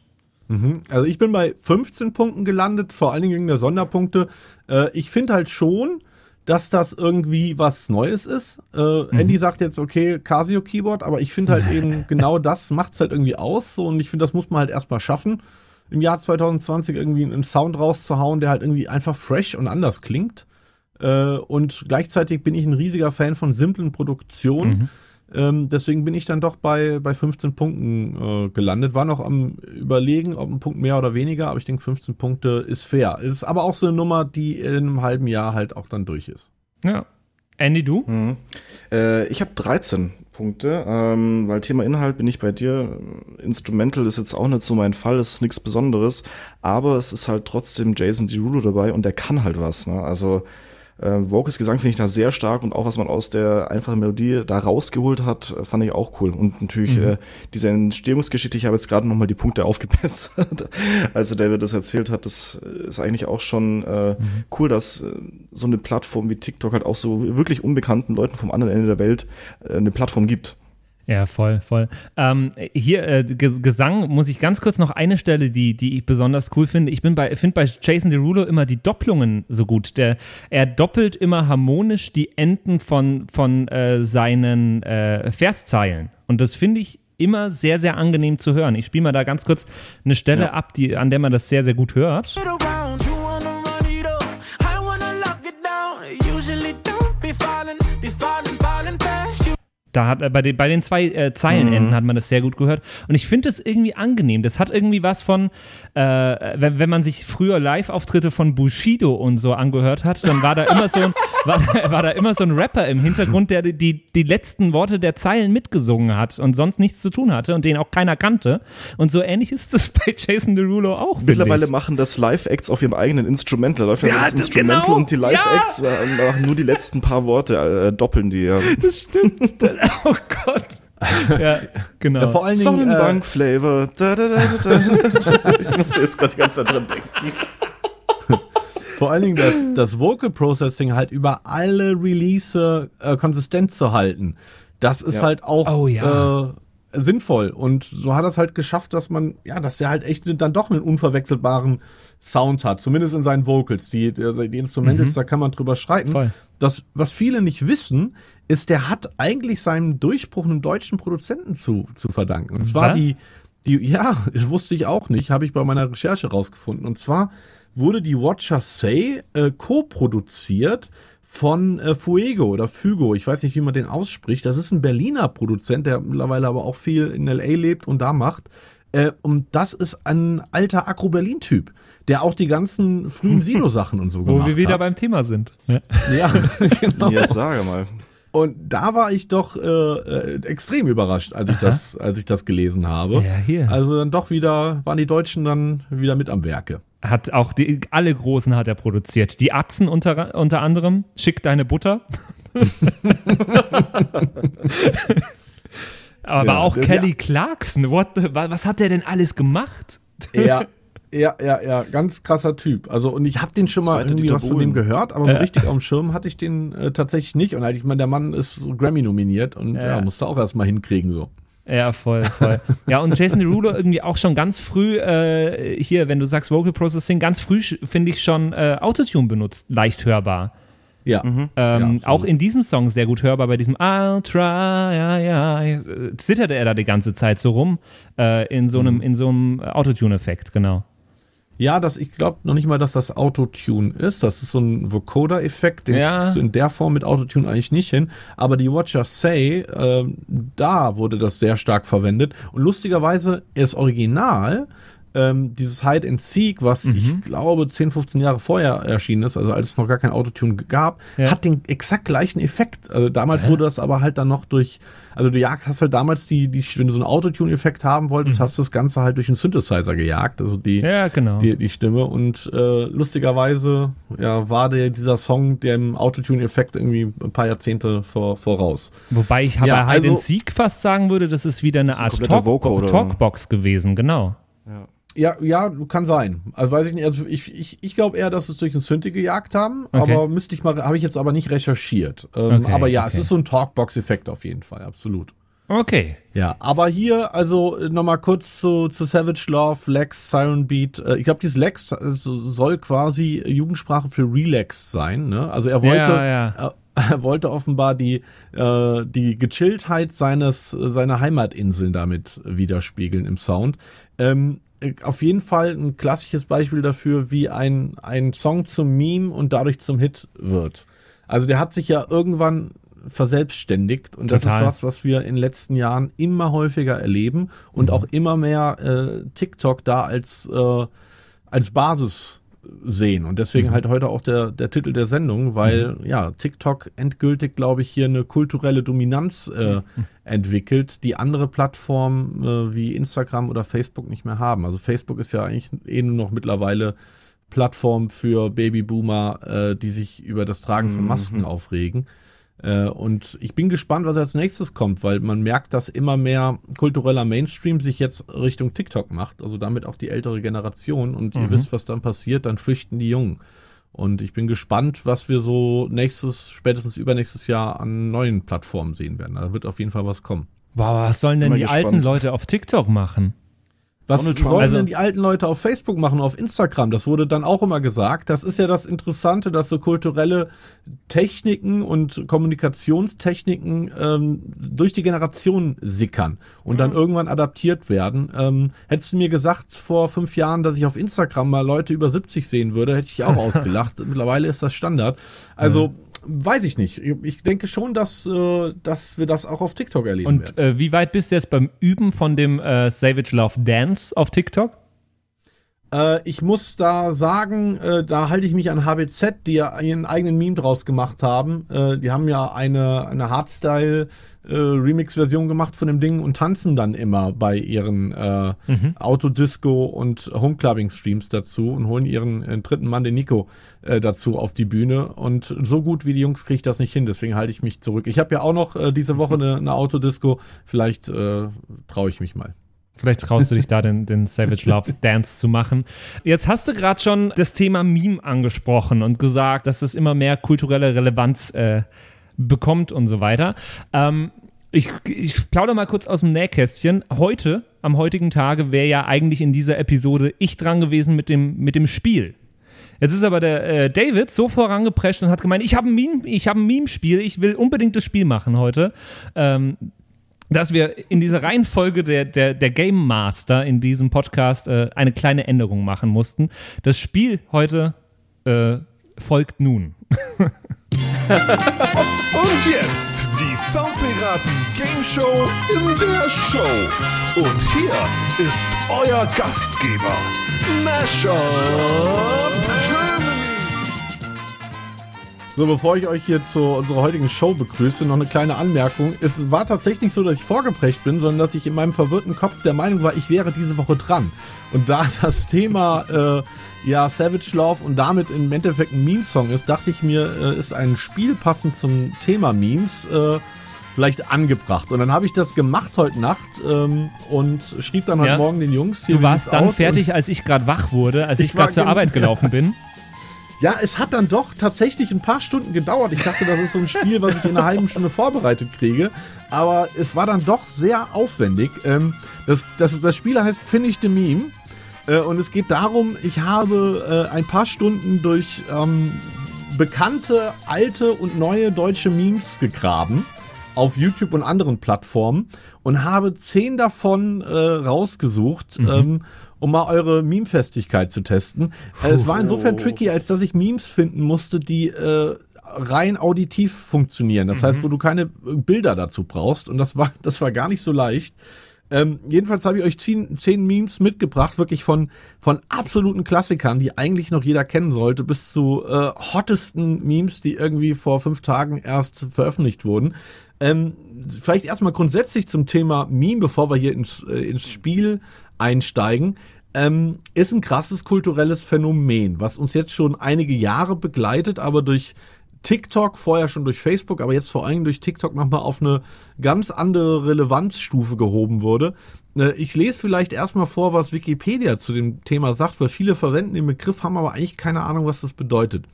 Mhm. Also ich bin bei 15 Punkten gelandet, vor allen Dingen wegen der Sonderpunkte. Äh, ich finde halt schon, dass das irgendwie was Neues ist. Äh, mhm. Andy sagt jetzt, okay, Casio Keyboard, aber ich finde halt eben genau das macht es halt irgendwie aus. So, und ich finde, das muss man halt erstmal schaffen, im Jahr 2020 irgendwie einen Sound rauszuhauen, der halt irgendwie einfach fresh und anders klingt. Äh, und gleichzeitig bin ich ein riesiger Fan von simplen Produktionen. Mhm. Ähm, deswegen bin ich dann doch bei, bei 15 Punkten äh, gelandet. War noch am Überlegen, ob ein Punkt mehr oder weniger, aber ich denke, 15 Punkte ist fair. Ist aber auch so eine Nummer, die in einem halben Jahr halt auch dann durch ist. Ja. Andy, du? Mhm. Äh, ich habe 13 Punkte, ähm, weil Thema Inhalt bin ich bei dir. Instrumental ist jetzt auch nicht so mein Fall, ist nichts Besonderes, aber es ist halt trotzdem Jason Derulo dabei und der kann halt was. Ne? Also äh, Vocals Gesang finde ich da sehr stark und auch was man aus der einfachen Melodie da rausgeholt hat, äh, fand ich auch cool. Und natürlich mhm. äh, diese Entstehungsgeschichte, ich habe jetzt gerade nochmal die Punkte aufgebessert, als David das erzählt hat, das ist eigentlich auch schon äh, mhm. cool, dass äh, so eine Plattform wie TikTok halt auch so wirklich unbekannten Leuten vom anderen Ende der Welt äh, eine Plattform gibt. Ja, voll, voll. Ähm, hier, äh, Gesang, muss ich ganz kurz noch eine Stelle, die, die ich besonders cool finde. Ich bin bei, finde bei Jason Derulo immer die Doppelungen so gut. Der, er doppelt immer harmonisch die Enden von, von äh, seinen äh, Verszeilen. Und das finde ich immer sehr, sehr angenehm zu hören. Ich spiele mal da ganz kurz eine Stelle ja. ab, die, an der man das sehr, sehr gut hört. Da hat äh, bei, den, bei den zwei äh, Zeilenenden mhm. hat man das sehr gut gehört. Und ich finde das irgendwie angenehm. Das hat irgendwie was von, äh, wenn, wenn man sich früher Live-Auftritte von Bushido und so angehört hat, dann war da immer so ein, war, war da immer so ein Rapper im Hintergrund, der die, die letzten Worte der Zeilen mitgesungen hat und sonst nichts zu tun hatte und den auch keiner kannte. Und so ähnlich ist das bei Jason Derulo auch. Mittlerweile machen das Live-Acts auf ihrem eigenen Instrumental. Da läuft ja, das, Instrumental genau. und die Live-Acts ja. Äh, machen nur die letzten paar Worte, äh, doppeln die. Ja. Das stimmt. oh Gott. ja, genau. Ja, vor allen Dingen Sonnenbank-Flavor. Äh, ich muss jetzt gerade die ganze Zeit dran denken. Vor allen Dingen das, das Vocal Processing halt über alle Release äh, konsistent zu halten. Das ist ja. halt auch oh, ja. äh, sinnvoll. Und so hat er es halt geschafft, dass man, ja, dass er halt echt dann doch einen unverwechselbaren Sound hat. Zumindest in seinen Vocals. Die, also die Instrumentals, mhm. da kann man drüber streiten. Voll. Das, was viele nicht wissen, ist, der hat eigentlich seinen Durchbruch einem deutschen Produzenten zu, zu verdanken. Und zwar was? die, die, ja, das wusste ich auch nicht, habe ich bei meiner Recherche rausgefunden. Und zwar wurde die Watcher Say äh, co-produziert von äh, Fuego oder Fugo, ich weiß nicht, wie man den ausspricht. Das ist ein Berliner Produzent, der mittlerweile aber auch viel in LA lebt und da macht. Äh, und das ist ein alter Agro-Berlin-Typ, der auch die ganzen frühen Sino-Sachen und so gemacht hat. Wo wir wieder hat. beim Thema sind. Ja, ja genau. Ja, sage mal. Und da war ich doch äh, äh, extrem überrascht, als ich das, als ich das gelesen habe. Ja, hier. Also dann doch wieder waren die Deutschen dann wieder mit am Werke. Hat auch die, alle Großen hat er produziert. Die Atzen unter, unter anderem. Schick deine Butter. Aber ja, auch Kelly ja. Clarkson. What the, was hat der denn alles gemacht? Ja, ja, ja, ja, ganz krasser Typ. Also und ich habe den schon mal irgendwie was von dem gehört, aber so richtig auf dem Schirm hatte ich den äh, tatsächlich nicht. Und halt, ich meine, der Mann ist Grammy nominiert und ja, ja musste auch erstmal hinkriegen so. Ja, voll, voll. ja, und Jason Derulo irgendwie auch schon ganz früh, äh, hier, wenn du sagst Vocal Processing, ganz früh finde ich schon äh, Autotune benutzt, leicht hörbar. Ja. Mhm. Ähm, ja auch in diesem Song sehr gut hörbar, bei diesem I'll try, ja, ja, zitterte er da die ganze Zeit so rum, äh, in so einem, mhm. in so einem Autotune-Effekt, genau. Ja, das, ich glaube noch nicht mal, dass das Autotune ist. Das ist so ein Vocoder-Effekt, den ja. kriegst du in der Form mit Autotune eigentlich nicht hin. Aber die Watcher Say, äh, da wurde das sehr stark verwendet. Und lustigerweise, das Original ähm, dieses Hide and Seek, was mhm. ich glaube 10, 15 Jahre vorher erschienen ist, also als es noch gar kein Autotune gab, ja. hat den exakt gleichen Effekt. Also damals ja. wurde das aber halt dann noch durch, also du jagst, hast halt damals die, die wenn du so einen Autotune-Effekt haben wolltest, mhm. hast du das Ganze halt durch einen Synthesizer gejagt, also die, ja, genau. die, die Stimme und äh, lustigerweise ja, war der, dieser Song dem Autotune-Effekt irgendwie ein paar Jahrzehnte vor, voraus. Wobei ich ja, bei Hide also, and Seek fast sagen würde, das ist wieder eine Art Talk Talkbox gewesen, genau. Ja. Ja, ja, kann sein. Also weiß ich nicht. Also ich, ich, ich glaube eher, dass es durch den Synthi gejagt haben, okay. aber müsste ich mal, habe ich jetzt aber nicht recherchiert. Ähm, okay, aber ja, okay. es ist so ein Talkbox-Effekt auf jeden Fall, absolut. Okay. Ja, aber hier, also nochmal kurz zu, zu Savage Love, Lex, Siren Beat. Äh, ich glaube, dieses Lex soll quasi Jugendsprache für Relax sein. Ne? Also er wollte, ja, ja. er wollte offenbar die, äh, die Gechilltheit seines, seiner Heimatinseln damit widerspiegeln im Sound. Ähm, auf jeden Fall ein klassisches Beispiel dafür, wie ein, ein Song zum Meme und dadurch zum Hit wird. Also der hat sich ja irgendwann verselbstständigt und Total. das ist was, was wir in den letzten Jahren immer häufiger erleben und mhm. auch immer mehr äh, TikTok da als, äh, als Basis sehen. Und deswegen mhm. halt heute auch der, der Titel der Sendung, weil mhm. ja, TikTok endgültig, glaube ich, hier eine kulturelle Dominanz äh, mhm. entwickelt, die andere Plattformen äh, wie Instagram oder Facebook nicht mehr haben. Also Facebook ist ja eigentlich eh nur noch mittlerweile Plattform für Babyboomer, äh, die sich über das Tragen von Masken mhm. aufregen. Äh, und ich bin gespannt, was als nächstes kommt, weil man merkt, dass immer mehr kultureller Mainstream sich jetzt Richtung TikTok macht, also damit auch die ältere Generation. Und mhm. ihr wisst, was dann passiert, dann flüchten die Jungen. Und ich bin gespannt, was wir so nächstes, spätestens übernächstes Jahr an neuen Plattformen sehen werden. Da wird auf jeden Fall was kommen. Wow, was sollen denn die gespannt. alten Leute auf TikTok machen? Was sollen also, denn die alten Leute auf Facebook machen, auf Instagram? Das wurde dann auch immer gesagt. Das ist ja das Interessante, dass so kulturelle Techniken und Kommunikationstechniken ähm, durch die Generation sickern und dann mhm. irgendwann adaptiert werden. Ähm, hättest du mir gesagt vor fünf Jahren, dass ich auf Instagram mal Leute über 70 sehen würde, hätte ich auch ausgelacht. Mittlerweile ist das Standard. Also mhm weiß ich nicht. Ich denke schon, dass, äh, dass wir das auch auf TikTok erleben Und werden. Äh, wie weit bist du jetzt beim Üben von dem äh, Savage Love Dance auf TikTok? Äh, ich muss da sagen, äh, da halte ich mich an HBZ, die ja ihren eigenen Meme draus gemacht haben. Äh, die haben ja eine, eine Hardstyle äh, Remix-Version gemacht von dem Ding und tanzen dann immer bei ihren äh, mhm. Autodisco und Homeclubbing-Streams dazu und holen ihren äh, dritten Mann, den Nico, äh, dazu auf die Bühne. Und so gut wie die Jungs kriege ich das nicht hin, deswegen halte ich mich zurück. Ich habe ja auch noch äh, diese Woche eine, eine Autodisco. Vielleicht äh, traue ich mich mal. Vielleicht traust du dich da, den, den Savage Love Dance zu machen. Jetzt hast du gerade schon das Thema Meme angesprochen und gesagt, dass es immer mehr kulturelle Relevanz äh, bekommt und so weiter. Ähm, ich, ich plaudere mal kurz aus dem Nähkästchen. Heute, am heutigen Tage, wäre ja eigentlich in dieser Episode ich dran gewesen mit dem, mit dem Spiel. Jetzt ist aber der äh, David so vorangeprescht und hat gemeint, ich habe ein Meme, ich ein Meme-Spiel, ich will unbedingt das Spiel machen heute. Ähm, dass wir in dieser Reihenfolge der, der, der Game Master in diesem Podcast äh, eine kleine Änderung machen mussten. Das Spiel heute äh, folgt nun. Und jetzt die Soundpiraten Game Show in der Show. Und hier ist euer Gastgeber, Mashup Germany. So, bevor ich euch hier zu unserer heutigen Show begrüße, noch eine kleine Anmerkung. Es war tatsächlich so, dass ich vorgeprägt bin, sondern dass ich in meinem verwirrten Kopf der Meinung war, ich wäre diese Woche dran. Und da das Thema äh, ja Savage Love und damit im Endeffekt ein Meme-Song ist, dachte ich mir, äh, ist ein Spiel passend zum Thema Memes. Äh, vielleicht angebracht. Und dann habe ich das gemacht heute Nacht ähm, und schrieb dann heute ja. Morgen den Jungs hier. Du warst dann fertig, als ich gerade wach wurde, als ich, ich gerade zur Arbeit gelaufen bin. Ja, es hat dann doch tatsächlich ein paar Stunden gedauert. Ich dachte, das ist so ein Spiel, was ich in einer halben Stunde vorbereitet kriege. Aber es war dann doch sehr aufwendig. Ähm, das, das, das Spiel heißt Finish the Meme. Äh, und es geht darum, ich habe äh, ein paar Stunden durch ähm, bekannte, alte und neue deutsche Memes gegraben auf YouTube und anderen Plattformen und habe zehn davon äh, rausgesucht. Mhm. Ähm, um mal eure Meme-Festigkeit zu testen. Äh, es war insofern tricky, als dass ich Memes finden musste, die äh, rein auditiv funktionieren. Das mhm. heißt, wo du keine Bilder dazu brauchst. Und das war, das war gar nicht so leicht. Ähm, jedenfalls habe ich euch zehn, zehn Memes mitgebracht, wirklich von, von absoluten Klassikern, die eigentlich noch jeder kennen sollte, bis zu äh, hottesten Memes, die irgendwie vor fünf Tagen erst veröffentlicht wurden. Ähm, vielleicht erstmal grundsätzlich zum Thema Meme, bevor wir hier ins, äh, ins Spiel einsteigen. Ähm, ist ein krasses kulturelles Phänomen, was uns jetzt schon einige Jahre begleitet, aber durch TikTok, vorher schon durch Facebook, aber jetzt vor allem durch TikTok nochmal auf eine ganz andere Relevanzstufe gehoben wurde. Äh, ich lese vielleicht erstmal vor, was Wikipedia zu dem Thema sagt, weil viele verwenden den Begriff, haben aber eigentlich keine Ahnung, was das bedeutet.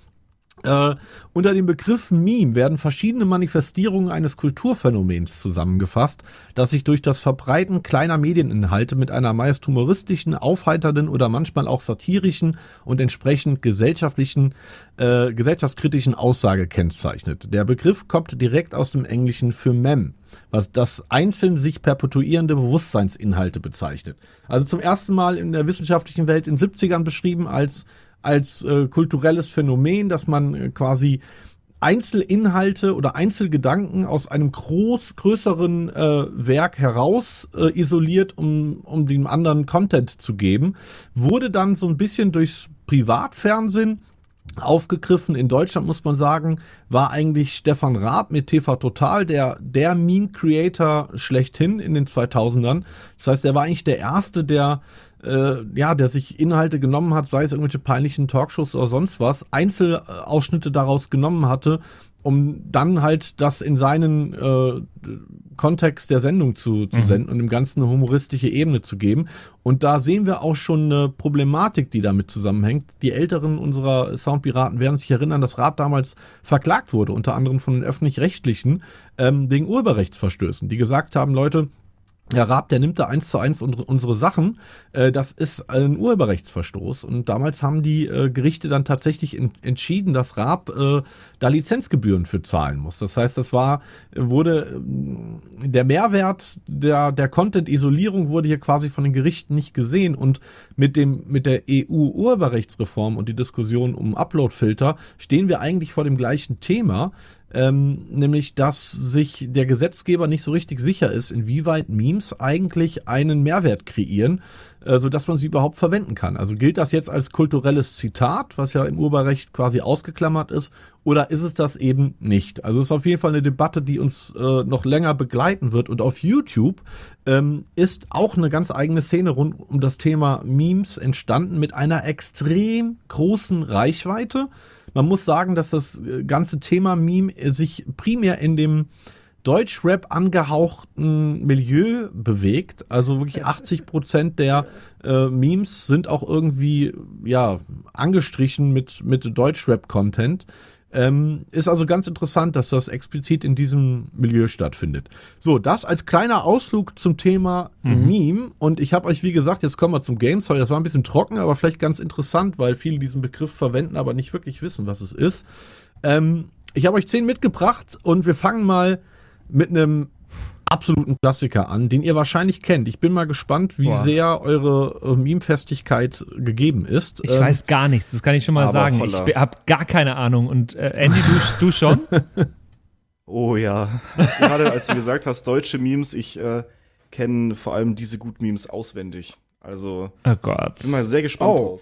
Äh, unter dem Begriff Meme werden verschiedene Manifestierungen eines Kulturphänomens zusammengefasst, das sich durch das Verbreiten kleiner Medieninhalte mit einer meist humoristischen, aufheiternden oder manchmal auch satirischen und entsprechend gesellschaftlichen, äh, gesellschaftskritischen Aussage kennzeichnet. Der Begriff kommt direkt aus dem Englischen für Mem, was das einzeln sich perpetuierende Bewusstseinsinhalte bezeichnet. Also zum ersten Mal in der wissenschaftlichen Welt in 70ern beschrieben als als äh, kulturelles Phänomen, dass man äh, quasi Einzelinhalte oder Einzelgedanken aus einem groß größeren äh, Werk heraus äh, isoliert, um, um dem anderen Content zu geben, wurde dann so ein bisschen durchs Privatfernsehen aufgegriffen. In Deutschland muss man sagen, war eigentlich Stefan Raab mit TV Total der, der Meme-Creator schlechthin in den 2000ern. Das heißt, er war eigentlich der erste, der äh, ja, der sich Inhalte genommen hat, sei es irgendwelche peinlichen Talkshows oder sonst was, Einzelausschnitte daraus genommen hatte, um dann halt das in seinen äh, Kontext der Sendung zu, zu mhm. senden und dem Ganzen eine humoristische Ebene zu geben. Und da sehen wir auch schon eine Problematik, die damit zusammenhängt. Die Älteren unserer Soundpiraten werden sich erinnern, dass Rad damals verklagt wurde, unter anderem von den öffentlich-rechtlichen, ähm, wegen Urheberrechtsverstößen, die gesagt haben, Leute, Herr Raab, der nimmt da eins zu eins unsere Sachen. Äh, das ist ein Urheberrechtsverstoß. Und damals haben die äh, Gerichte dann tatsächlich entschieden, dass Raab äh, da Lizenzgebühren für zahlen muss. Das heißt, das war, wurde der Mehrwert der, der Content-Isolierung wurde hier quasi von den Gerichten nicht gesehen. Und mit dem, mit der EU-Urheberrechtsreform und die Diskussion um Uploadfilter stehen wir eigentlich vor dem gleichen Thema ähm, nämlich dass sich der Gesetzgeber nicht so richtig sicher ist, inwieweit Memes eigentlich einen Mehrwert kreieren, äh, so dass man sie überhaupt verwenden kann. Also gilt das jetzt als kulturelles Zitat, was ja im Urheberrecht quasi ausgeklammert ist, oder ist es das eben nicht? Also es ist auf jeden Fall eine Debatte, die uns äh, noch länger begleiten wird. Und auf YouTube ähm, ist auch eine ganz eigene Szene rund um das Thema Memes entstanden mit einer extrem großen Reichweite. Man muss sagen, dass das äh, ganze Thema Meme sich primär in dem Deutschrap angehauchten Milieu bewegt. Also wirklich 80 Prozent der äh, Memes sind auch irgendwie ja angestrichen mit mit Deutschrap-Content. Ähm, ist also ganz interessant, dass das explizit in diesem Milieu stattfindet. So, das als kleiner Ausflug zum Thema mhm. Meme. Und ich habe euch, wie gesagt, jetzt kommen wir zum Game. Sorry, das war ein bisschen trocken, aber vielleicht ganz interessant, weil viele diesen Begriff verwenden, aber nicht wirklich wissen, was es ist. Ähm, ich habe euch zehn mitgebracht und wir fangen mal mit einem absoluten Klassiker an, den ihr wahrscheinlich kennt. Ich bin mal gespannt, wie Boah. sehr eure äh, Meme-Festigkeit gegeben ist. Ich ähm, weiß gar nichts, das kann ich schon mal sagen. Holla. Ich habe gar keine Ahnung. Und äh, Andy, du, du schon? oh ja. Gerade als du gesagt hast, deutsche Memes, ich äh, kenne vor allem diese Gut-Memes auswendig. Also, oh Gott. bin mal sehr gespannt oh. drauf.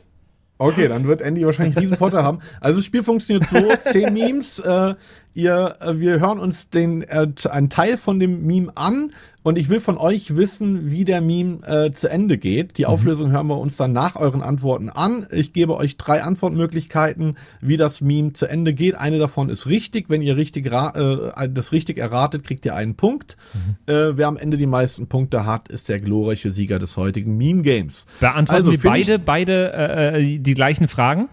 Okay, dann wird Andy wahrscheinlich diesen Vorteil haben. Also das Spiel funktioniert so, zehn Memes, äh, ihr, äh, wir hören uns den, äh, einen Teil von dem Meme an und ich will von euch wissen, wie der Meme äh, zu Ende geht. Die mhm. Auflösung hören wir uns dann nach euren Antworten an. Ich gebe euch drei Antwortmöglichkeiten, wie das Meme zu Ende geht. Eine davon ist richtig. Wenn ihr richtig äh, das richtig erratet, kriegt ihr einen Punkt. Mhm. Äh, wer am Ende die meisten Punkte hat, ist der glorreiche Sieger des heutigen Meme Games. Beantworten also, wir beide, beide äh, äh, die gleichen Fragen?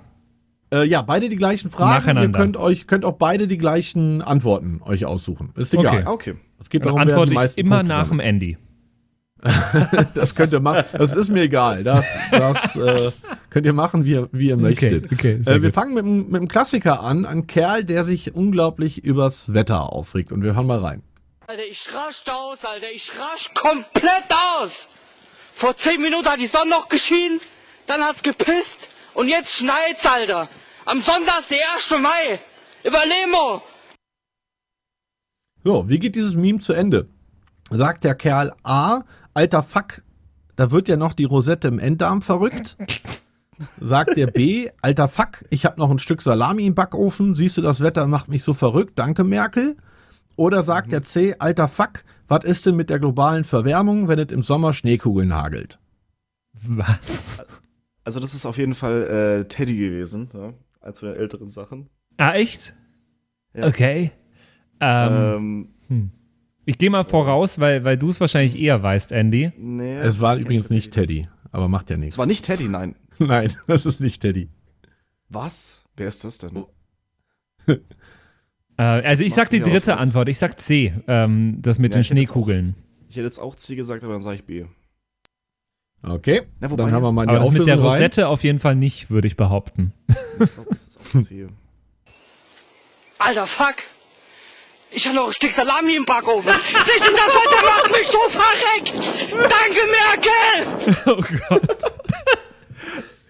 Äh, ja, beide die gleichen Fragen. Ihr könnt euch könnt auch beide die gleichen Antworten euch aussuchen. Ist egal. Okay. okay. Es geht darum, antworte ich immer Punkte nach dem Andy. das könnt ihr machen. Das ist mir egal. Das, das äh, könnt ihr machen, wie, wie ihr möchtet. Okay, okay, äh, wir fangen mit, mit einem Klassiker an. Ein Kerl, der sich unglaublich übers Wetter aufregt. Und wir hören mal rein. Alter, ich rasch aus, Alter. Ich rasch komplett aus. Vor zehn Minuten hat die Sonne noch geschienen, dann hat's gepisst und jetzt schneit's, Alter. Am Sonntag ist der 1. Mai. Überleben wir. So, wie geht dieses Meme zu Ende? Sagt der Kerl A, alter Fuck, da wird ja noch die Rosette im Enddarm verrückt. Sagt der B, alter Fuck, ich habe noch ein Stück Salami im Backofen, siehst du, das Wetter macht mich so verrückt, danke Merkel. Oder sagt der C, alter Fuck, was ist denn mit der globalen Verwärmung, wenn es im Sommer Schneekugeln hagelt? Was? Also das ist auf jeden Fall äh, Teddy gewesen, ja, als von den älteren Sachen. Ah, echt? Ja. Okay. Ähm, Ähm, ich gehe mal voraus, weil, weil du es wahrscheinlich eher weißt, Andy. nee, Es war das übrigens ich nicht Teddy, aber macht ja nichts. Es war nicht Teddy, nein. Nein, das ist nicht Teddy. Was? Wer ist das denn? Äh, also ich macht's sag die dritte. Antwort. Ich sag C. Ähm, das mit Ja, den ich hätte jetzt auch- Schneekugeln. Ich hätte jetzt auch C gesagt, aber dann sage ich B. Okay, Na, wobei- dann haben wir mal die Aber das mit der Auflösung rein. Rosette auf jeden Fall nicht, würde ich behaupten. Ich glaube, das ist auch C. Alter Fuck. Ich habe noch ein Stück Salami im Backofen. Du, das Wetter macht mich so verreckt. Danke, Merkel. Oh Gott.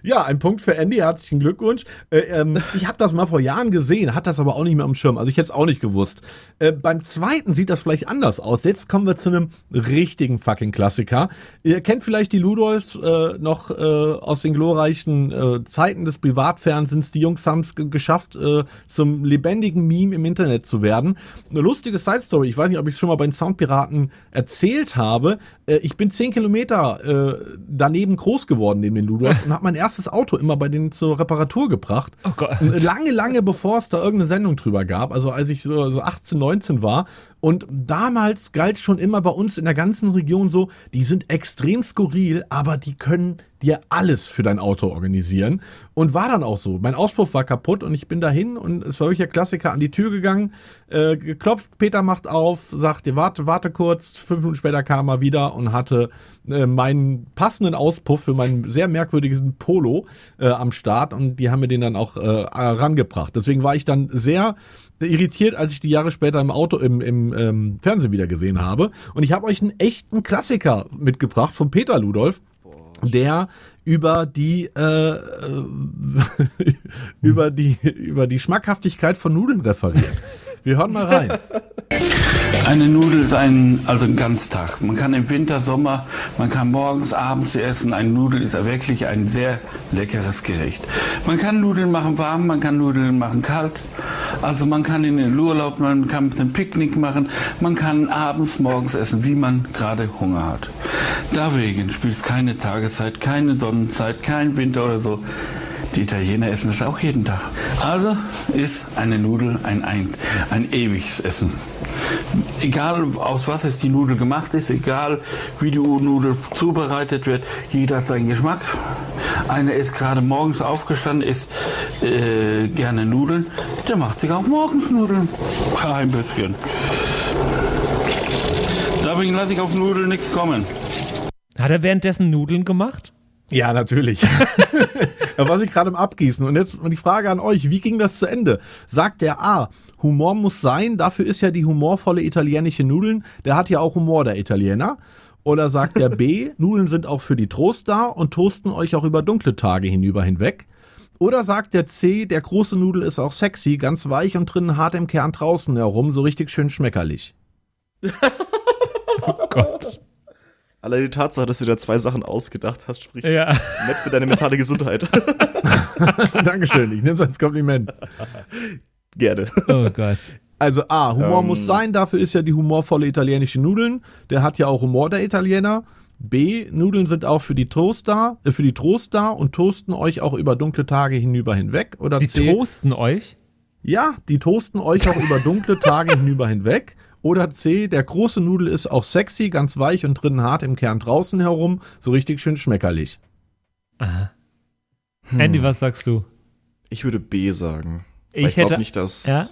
Ja, ein Punkt für Andy, herzlichen Glückwunsch. Äh, ähm, ich habe das mal vor Jahren gesehen, hat das aber auch nicht mehr am Schirm. Also ich hätte es auch nicht gewusst. Äh, beim zweiten sieht das vielleicht anders aus. Jetzt kommen wir zu einem richtigen fucking Klassiker. Ihr kennt vielleicht die Ludolfs äh, noch äh, aus den glorreichen äh, Zeiten des Privatfernsehens. Die Jungs haben es geschafft, äh, zum lebendigen Meme im Internet zu werden. Eine lustige Side Story. Ich weiß nicht, ob ich es schon mal bei den Soundpiraten erzählt habe. Ich bin zehn Kilometer daneben groß geworden neben den Ludolfs und habe mein erstes Auto immer bei denen zur Reparatur gebracht. Oh Gott. Lange, lange bevor es da irgendeine Sendung drüber gab, also als ich so, so 18, 19 war. Und damals galt schon immer bei uns in der ganzen Region so, die sind extrem skurril, aber die können dir alles für dein Auto organisieren. Und war dann auch so. Mein Auspuff war kaputt und ich bin dahin und es war wirklich der Klassiker an die Tür gegangen, äh, geklopft, Peter macht auf, sagt, warte, warte kurz, fünf Minuten später kam er wieder und hatte äh, meinen passenden Auspuff für meinen sehr merkwürdigen Polo äh, am Start und die haben mir den dann auch äh, rangebracht. Deswegen war ich dann sehr irritiert, als ich die Jahre später im Auto, im, im ähm, Fernsehen wieder gesehen habe. Und ich habe euch einen echten Klassiker mitgebracht von Peter Ludolf, der über die äh, äh, über die über die Schmackhaftigkeit von Nudeln referiert. Wir hören mal rein. Eine Nudel ist ein, also ein Ganztag. Man kann im Winter, Sommer, man kann morgens, abends essen. Eine Nudel ist wirklich ein sehr leckeres Gericht. Man kann Nudeln machen warm, man kann Nudeln machen kalt. Also man kann in den Urlaub, man kann ein Picknick machen, man kann abends, morgens essen, wie man gerade Hunger hat. Deswegen spielt es keine Tageszeit, keine Sonnenzeit, kein Winter oder so. Die Italiener essen das auch jeden Tag. Also ist eine Nudel ein, ein, ein ewiges Essen. Egal aus was es die Nudel gemacht ist, egal wie die Nudel zubereitet wird, jeder hat seinen Geschmack. Einer ist gerade morgens aufgestanden, isst äh, gerne Nudeln, der macht sich auch morgens Nudeln. Kein bisschen. Deswegen lasse ich auf Nudeln nichts kommen. Hat er währenddessen Nudeln gemacht? Ja, natürlich. da war sich gerade im Abgießen. Und jetzt die Frage an euch, wie ging das zu Ende? Sagt der A, Humor muss sein, dafür ist ja die humorvolle italienische Nudeln, der hat ja auch Humor, der Italiener. Oder sagt der B, Nudeln sind auch für die Trost da und toasten euch auch über dunkle Tage hinüber hinweg. Oder sagt der C, der große Nudel ist auch sexy, ganz weich und drinnen hart im Kern draußen herum, so richtig schön schmeckerlich. Gott. Allein die Tatsache, dass du da zwei Sachen ausgedacht hast, spricht Ja. nett für deine mentale Gesundheit. Dankeschön, ich nehme es als Kompliment. Gerne. Oh Gott. Also A, Humor Ähm. muss sein, dafür ist ja die humorvolle italienische Nudeln. Der hat ja auch Humor, der Italiener. B, Nudeln sind auch für die Trost da, äh, für die Trost da und toasten euch auch über dunkle Tage hinüber hinweg. Oder Die C, toasten euch? ja, die toasten euch auch über dunkle Tage hinüber hinweg. Oder C, der große Nudel ist auch sexy, ganz weich und drinnen hart im Kern draußen herum, so richtig schön schmeckerlich. Aha. Andy, was sagst du? Ich würde B sagen. Ich ich glaube hätte, nicht, dass, Ja?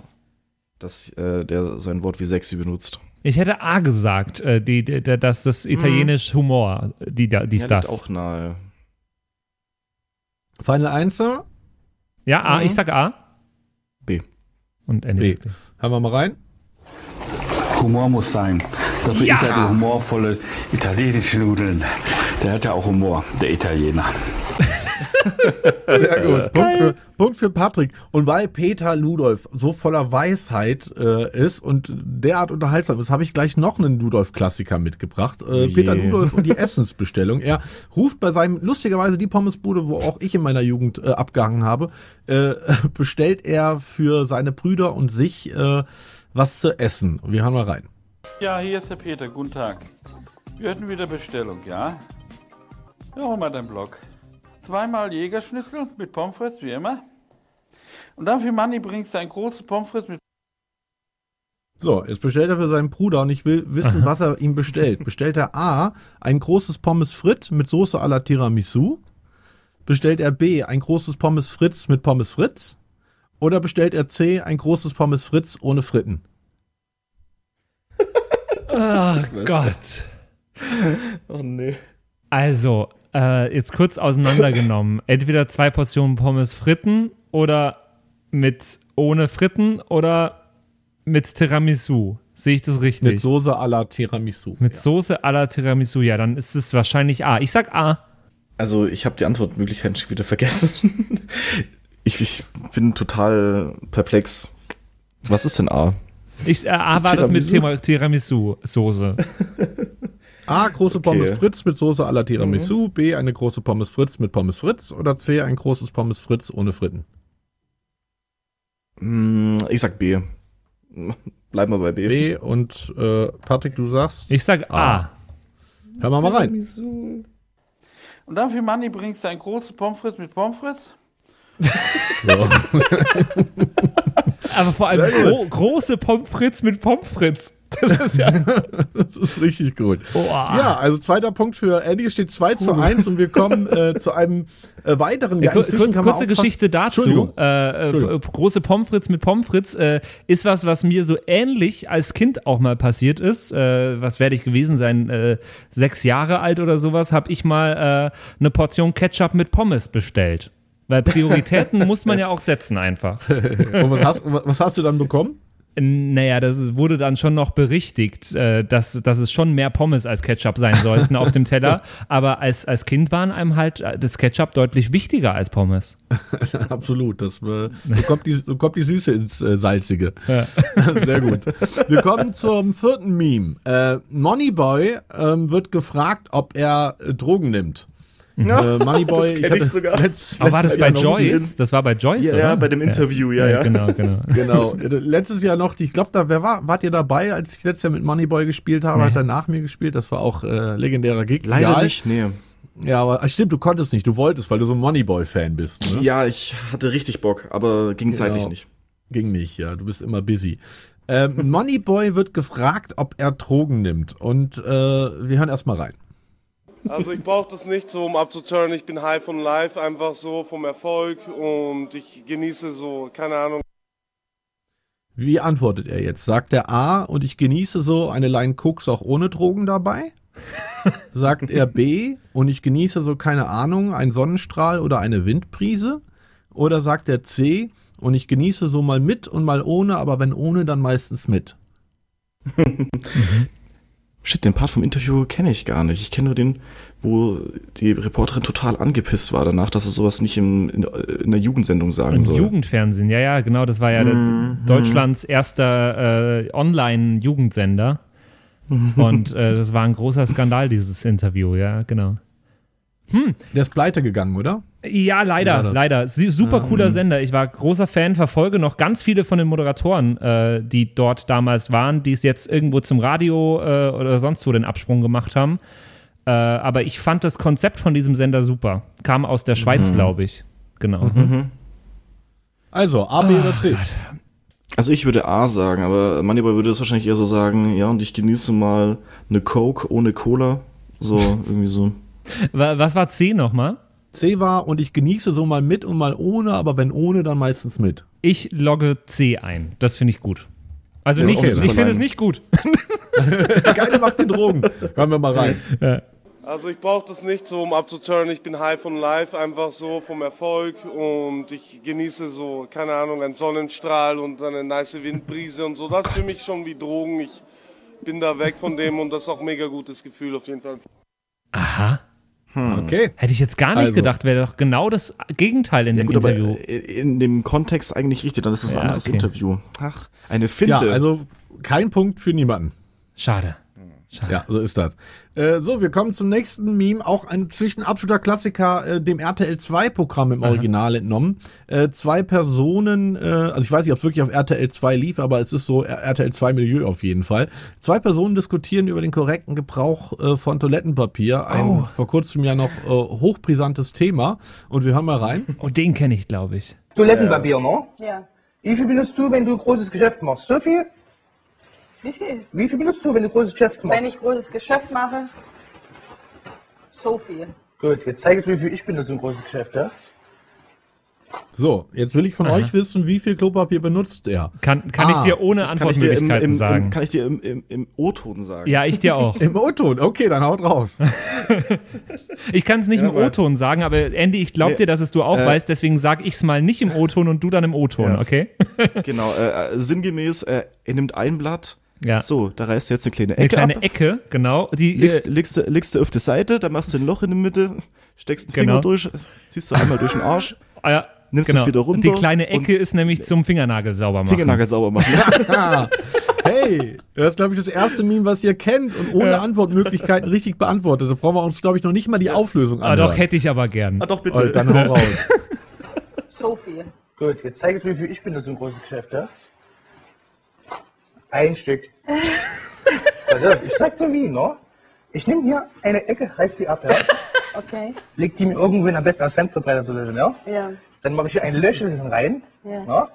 dass äh, der so ein Wort wie sexy benutzt. ich hätte A gesagt, äh, die, die, die, dass das italienisch Humor, die, dies, Ja, das. auch nahe. Final Einzel, Ja, A, Mhm. ich sag A. B. Und Andy. B. sagt B. Hören wir mal rein. Humor muss sein. Dafür Ja. ist ja die humorvolle italienische Nudeln. Der hat ja auch Humor, der Italiener. Sehr gut. Punkt für, Punkt für Patrick. Und weil Peter Ludolf so voller Weisheit äh, ist und derart unterhaltsam ist, habe ich gleich noch einen Ludolf-Klassiker mitgebracht. Äh, Je. Peter Ludolf und die Essensbestellung. Er ruft bei seinem, lustigerweise die Pommesbude, wo auch ich in meiner Jugend äh, abgehangen habe, äh, bestellt er für seine Brüder und sich äh, was zu essen. Wir hören mal rein. Ja, hier ist der Peter. Guten Tag. Wir hätten wieder Bestellung, ja? Ja, hol mal deinen Block. Zweimal Jägerschnitzel mit Pommes frites, wie immer. Und dann für Manni bringst du ein großes Pommes frites mit So, jetzt bestellt er für seinen Bruder und ich will wissen, was er ihm bestellt. Bestellt er A, ein großes Pommes Frit mit Soße à la Tiramisu? Bestellt er B, ein großes Pommes Fritz mit Pommes Fritz? Oder bestellt er C, ein großes Pommes Fritz ohne Fritten? Ach Gott. Oh nee. Also, äh, jetzt kurz auseinandergenommen. Entweder zwei Portionen Pommes Fritten oder mit ohne Fritten oder mit Tiramisu. Sehe ich das richtig? Mit Soße à la Tiramisu. Mit Soße à la Tiramisu, ja, dann ist es wahrscheinlich A. Ich sag A. Also ich habe die Antwortmöglichkeiten schon wieder vergessen. Ich, ich bin total perplex. Was ist denn A? Ich, äh, A war das mit Tiramisu? Tiramisu- Tiramisu-Soße. A, große Okay. Pommes Fritz mit Soße à la Tiramisu. B, eine große Pommes Fritz mit Pommes Fritz. Oder C, ein großes Pommes Fritz ohne Fritten. Hm, Ich sag B. Bleiben wir bei B. B und äh, Patrick, du sagst. Ich sag A. Hör mal mal rein. Und dann für Manni bringst du ein großes Pommes frites mit Pommes frites. Aber vor allem gro große Pommes frites mit Pommes frites. Das ist ja. Das ist richtig gut. Boah. Ja, also zweiter Punkt für Andy. Steht 2 zu 1 und wir kommen äh, zu einem äh, weiteren. Ja, inzwischen kur kurze Geschichte dazu. Entschuldigung. Äh, äh, Entschuldigung. große Pommes frites mit Pommes frites äh, ist was, was mir so ähnlich als Kind auch mal passiert ist. Äh, was werde ich gewesen sein? Sechs Jahre alt oder sowas, habe ich mal eine Portion Ketchup mit Pommes bestellt. Weil Prioritäten muss man ja auch setzen einfach. Und was hast, was hast du dann bekommen? Naja, das wurde dann schon noch berichtigt, äh, dass, dass es schon mehr Pommes als Ketchup sein sollten auf dem Teller. Aber als, als Kind waren einem halt äh, das Ketchup deutlich wichtiger als Pommes. Absolut. Das, äh, so, kommt die, so kommt die Süße ins äh, Salzige. Sehr gut. Wir kommen zum vierten Meme. Äh, Moneyboy ähm, wird gefragt, ob er äh, Drogen nimmt. Äh, Moneyboy, das kenn ich sogar. Letzt, Aber war das letztes bei Jahr noch Joyce? Das war bei Joyce, Ja, oder? ja, bei dem Interview, ja, ja. Genau, genau. Genau. Letztes Jahr noch, ich glaube, da wer war, wart ihr dabei, als ich letztes Jahr mit Moneyboy gespielt habe, Nee. hat er nach mir gespielt. Das war auch äh, legendärer Gig. Leider ja, nicht, nee. Ja, aber ach, stimmt, du konntest nicht, du wolltest, weil du so ein Moneyboy-Fan bist. Ne? Ja, ich hatte richtig Bock, aber ging Genau. zeitlich nicht. Ging nicht, ja, du bist immer busy. Ähm, Moneyboy wird gefragt, ob er Drogen nimmt. Und äh, wir hören erstmal rein. Also ich brauche das nicht so, um abzuturnen. Ich bin high von life, einfach so vom Erfolg und ich genieße so, keine Ahnung. Wie antwortet er jetzt? Sagt er A und ich genieße so eine Line Koks auch ohne Drogen dabei? Sagt er B und ich genieße so, keine Ahnung, einen Sonnenstrahl oder eine Windbrise? Oder sagt er C und ich genieße so mal mit und mal ohne, aber wenn ohne, dann meistens mit? Shit, den Part vom Interview kenne ich gar nicht. Ich kenne nur den, wo die Reporterin total angepisst war danach, dass er sowas nicht im, in, in der Jugendsendung sagen Im soll. Jugendfernsehen, ja, ja, genau. Das war ja der, Deutschlands erster äh, Online-Jugendsender. Und äh, das war ein großer Skandal, dieses Interview, ja, genau. Der ist pleite gegangen, oder? Ja, leider, das? leider. Super cooler Sender. Ich war großer Fan, verfolge noch ganz viele von den Moderatoren, äh, die dort damals waren, die es jetzt irgendwo zum Radio äh, oder sonst wo den Absprung gemacht haben. Äh, aber ich fand das Konzept von diesem Sender super. Kam aus der Schweiz, glaube ich. Genau. Also, A, B oder C? Also ich würde A sagen, aber Moneyboy würde das wahrscheinlich eher so sagen, ja, und ich genieße mal eine Coke ohne Cola. So, irgendwie so. Wa- Was war C nochmal? C war und ich genieße so mal mit und mal ohne, aber wenn ohne, dann meistens mit. Ich logge C ein. Das finde ich gut. Also Ja, nicht, okay, ich finde es nicht gut. Keine macht den Drogen. Hören wir mal rein. Also ich brauche das nicht so, um abzuturnen. Ich bin high von life, einfach so vom Erfolg und ich genieße so, keine Ahnung, einen Sonnenstrahl und eine nice Windbrise und so. Das ist für mich schon wie Drogen. Ich bin da weg von dem und das ist auch ein mega gutes Gefühl auf jeden Fall. Aha. Okay. Hätte ich jetzt gar nicht Also. gedacht, wäre doch genau das Gegenteil in Ja, dem gut, aber Interview. in dem Kontext eigentlich richtig, dann ist es ein Ja, anderes okay. Interview. Ach, eine Finte. Ja, also kein Punkt für niemanden. Schade. Schade. Ja, so ist das. Äh, so, wir kommen zum nächsten Meme. Auch ein zwischen absoluter Klassiker, äh, dem RTL 2-Programm im Original entnommen. Äh, zwei Personen, äh, also ich weiß nicht, ob es wirklich auf RTL 2 lief, aber es ist so RTL 2 Milieu auf jeden Fall. Zwei Personen diskutieren über den korrekten Gebrauch äh, von Toilettenpapier. Ein Oh. vor kurzem ja noch äh, hochbrisantes Thema. Und wir hören mal rein. Oh, den kenne ich, glaube ich. Toilettenpapier, ne? Ja. Wie viel benutzt du, wenn du großes Geschäft machst? So viel? Wie viel? Wie viel benutzt du, wenn du großes Geschäft machst? Wenn ich großes Geschäft mache, so viel. Gut, jetzt zeige ich dir, wie viel ich benutze im großes Geschäft, ja? So, jetzt will ich von euch wissen, wie viel Klopapier benutzt er? Kann, kann Ah, ich dir ohne das kann im, Antwortmöglichkeiten im, sagen? Im, kann ich dir im, im, im O-Ton sagen. ja, ich dir auch. Im O-Ton, okay, dann haut raus. Ich kann es nicht Ja, im O-Ton sagen, aber Andy, ich glaube Nee, dir, dass es du auch äh, weißt, deswegen sage ich es mal nicht im O-Ton und du dann im O-Ton, Ja. okay? Genau, äh, äh, sinngemäß, äh, er nimmt ein Blatt. Ja. So, da reißt er jetzt eine kleine Eine Ecke kleine ab. Ecke, genau. Die, Legst, äh, legst, du- legst du auf die Seite, dann machst du ein Loch in der Mitte, steckst einen Genau. Finger durch, ziehst du einmal durch den Arsch, ah, ja, nimmst genau. es wieder runter Die kleine Ecke ist nämlich zum Fingernagel sauber machen. Fingernagel sauber machen. Ah, hey, das ist, glaube ich, das erste Meme, was ihr kennt und ohne Ja. Antwortmöglichkeiten richtig beantwortet. Da brauchen wir uns, glaube ich, noch nicht mal die Auflösung Ah, anhören. doch, hätte ich aber gern. ah, doch, bitte. Oh, dann hau raus. So viel. Gut, jetzt zeige ich dir, wie ich benutze im großen Geschäft, ja? Ein Stück. Also, ich zeig dir wie, ne? Ich nehme hier eine Ecke, reiß die ab, ja? Okay. Leg die mir irgendwo am besten als Fensterbrett zu lösen, ja? Ja. Dann mache ich hier ein Löchelchen rein, Ja. ne?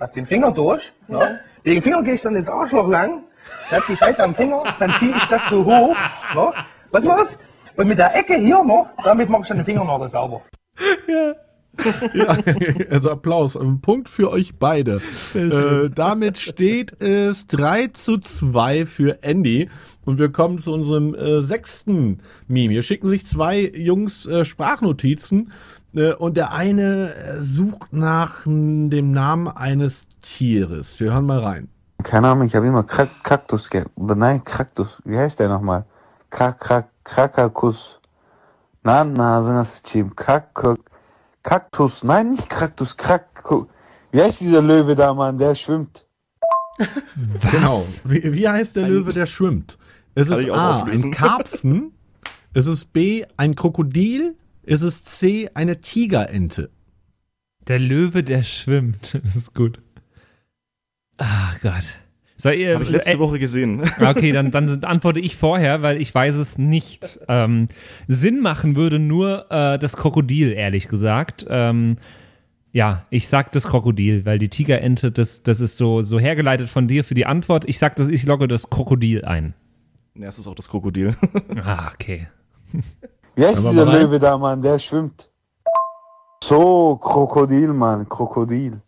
Hab den Finger durch, ne? Wegen Finger gehe ich dann ins Arschloch lang, hab die Scheiße am Finger, dann ziehe ich das so hoch, ne? Was los? Und mit der Ecke hier noch, damit mache ich dann den Fingernagel sauber. Ja, also Applaus. Ein Punkt für euch beide. Äh, damit steht es 3 zu 2 für Andy. Und wir kommen zu unserem äh, sechsten Meme. Hier schicken sich zwei Jungs äh, Sprachnotizen. Äh, und der eine äh, sucht nach dem Namen eines Tieres. Wir hören mal rein. Keine Ahnung, ich habe immer Krak Kaktus ge oder nein, Kaktus. Wie heißt der nochmal? Krak Krak Krakakus. Na, na, Sangaschim. Krak Kaktus. Nein, nicht Kaktus. Krak. Wie heißt dieser Löwe da, Mann? Der schwimmt. Was? Genau. Wie, wie heißt der Löwe, der schwimmt? Es ist A, ein. Karpfen. es ist B, ein Krokodil. Es ist C, eine Tigerente. Der Löwe, der schwimmt. Das ist gut. Ah Gott. Soll ihr, Habe ich letzte äh, Woche gesehen. Okay, dann, dann antworte ich vorher, weil ich weiß es nicht. Ähm, Sinn machen würde nur äh, das Krokodil, ehrlich gesagt. Ähm, ja, ich sag das Krokodil, weil die Tigerente, das, das ist so, so hergeleitet von dir für die Antwort. Ich sag das, ich logge das Krokodil ein. Ja, es ist auch das Krokodil. Ah, okay. Wie heißt Hören wir dieser. Löwe da, Mann? Der schwimmt. So, Krokodil, Mann. Krokodil.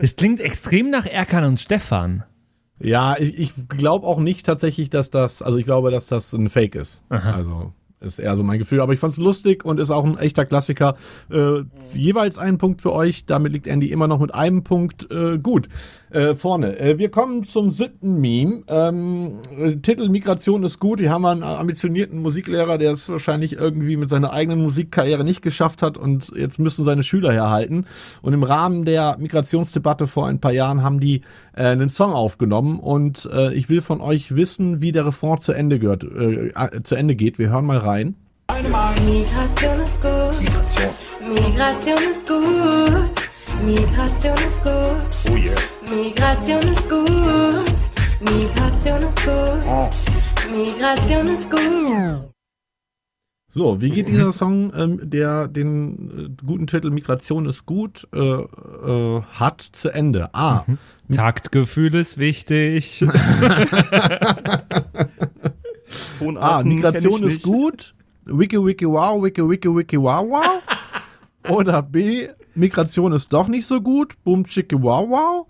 Es klingt extrem nach Erkan und Stefan. Ja, ich, ich glaube auch nicht tatsächlich, dass das, also ich glaube, dass das ein Fake ist. Also ist eher so mein Gefühl. Aber ich fand's lustig und ist auch ein echter Klassiker. Äh, jeweils ein Punkt für euch. Damit liegt Andy immer noch mit einem Punkt äh, gut äh, vorne. Äh, wir kommen zum siebten Meme. Ähm, äh, Titel Migration ist gut. Hier haben wir einen ambitionierten Musiklehrer, der es wahrscheinlich irgendwie mit seiner eigenen Musikkarriere nicht geschafft hat und jetzt müssen seine Schüler herhalten. Und im Rahmen der Migrationsdebatte vor ein paar Jahren haben die äh, einen Song aufgenommen und äh, ich will von euch wissen, wie der Refrain zu Ende gehört, zu Ende geht. Wir hören mal rein. Migration ist gut. Migration ist gut. Migration ist gut. Oh yeah. Migration ist gut. Migration ist gut. Migration ist gut. So, wie geht dieser Song, ähm, der den äh, guten Titel Migration ist gut äh, äh, hat, zu Ende? A. Taktgefühl ist wichtig. Tonarten A. kenn Migration ist gut. Wiki wiki wow, wiki wiki wiki wow wow. Oder B. Migration ist doch nicht so gut. Boom chicki wow wow.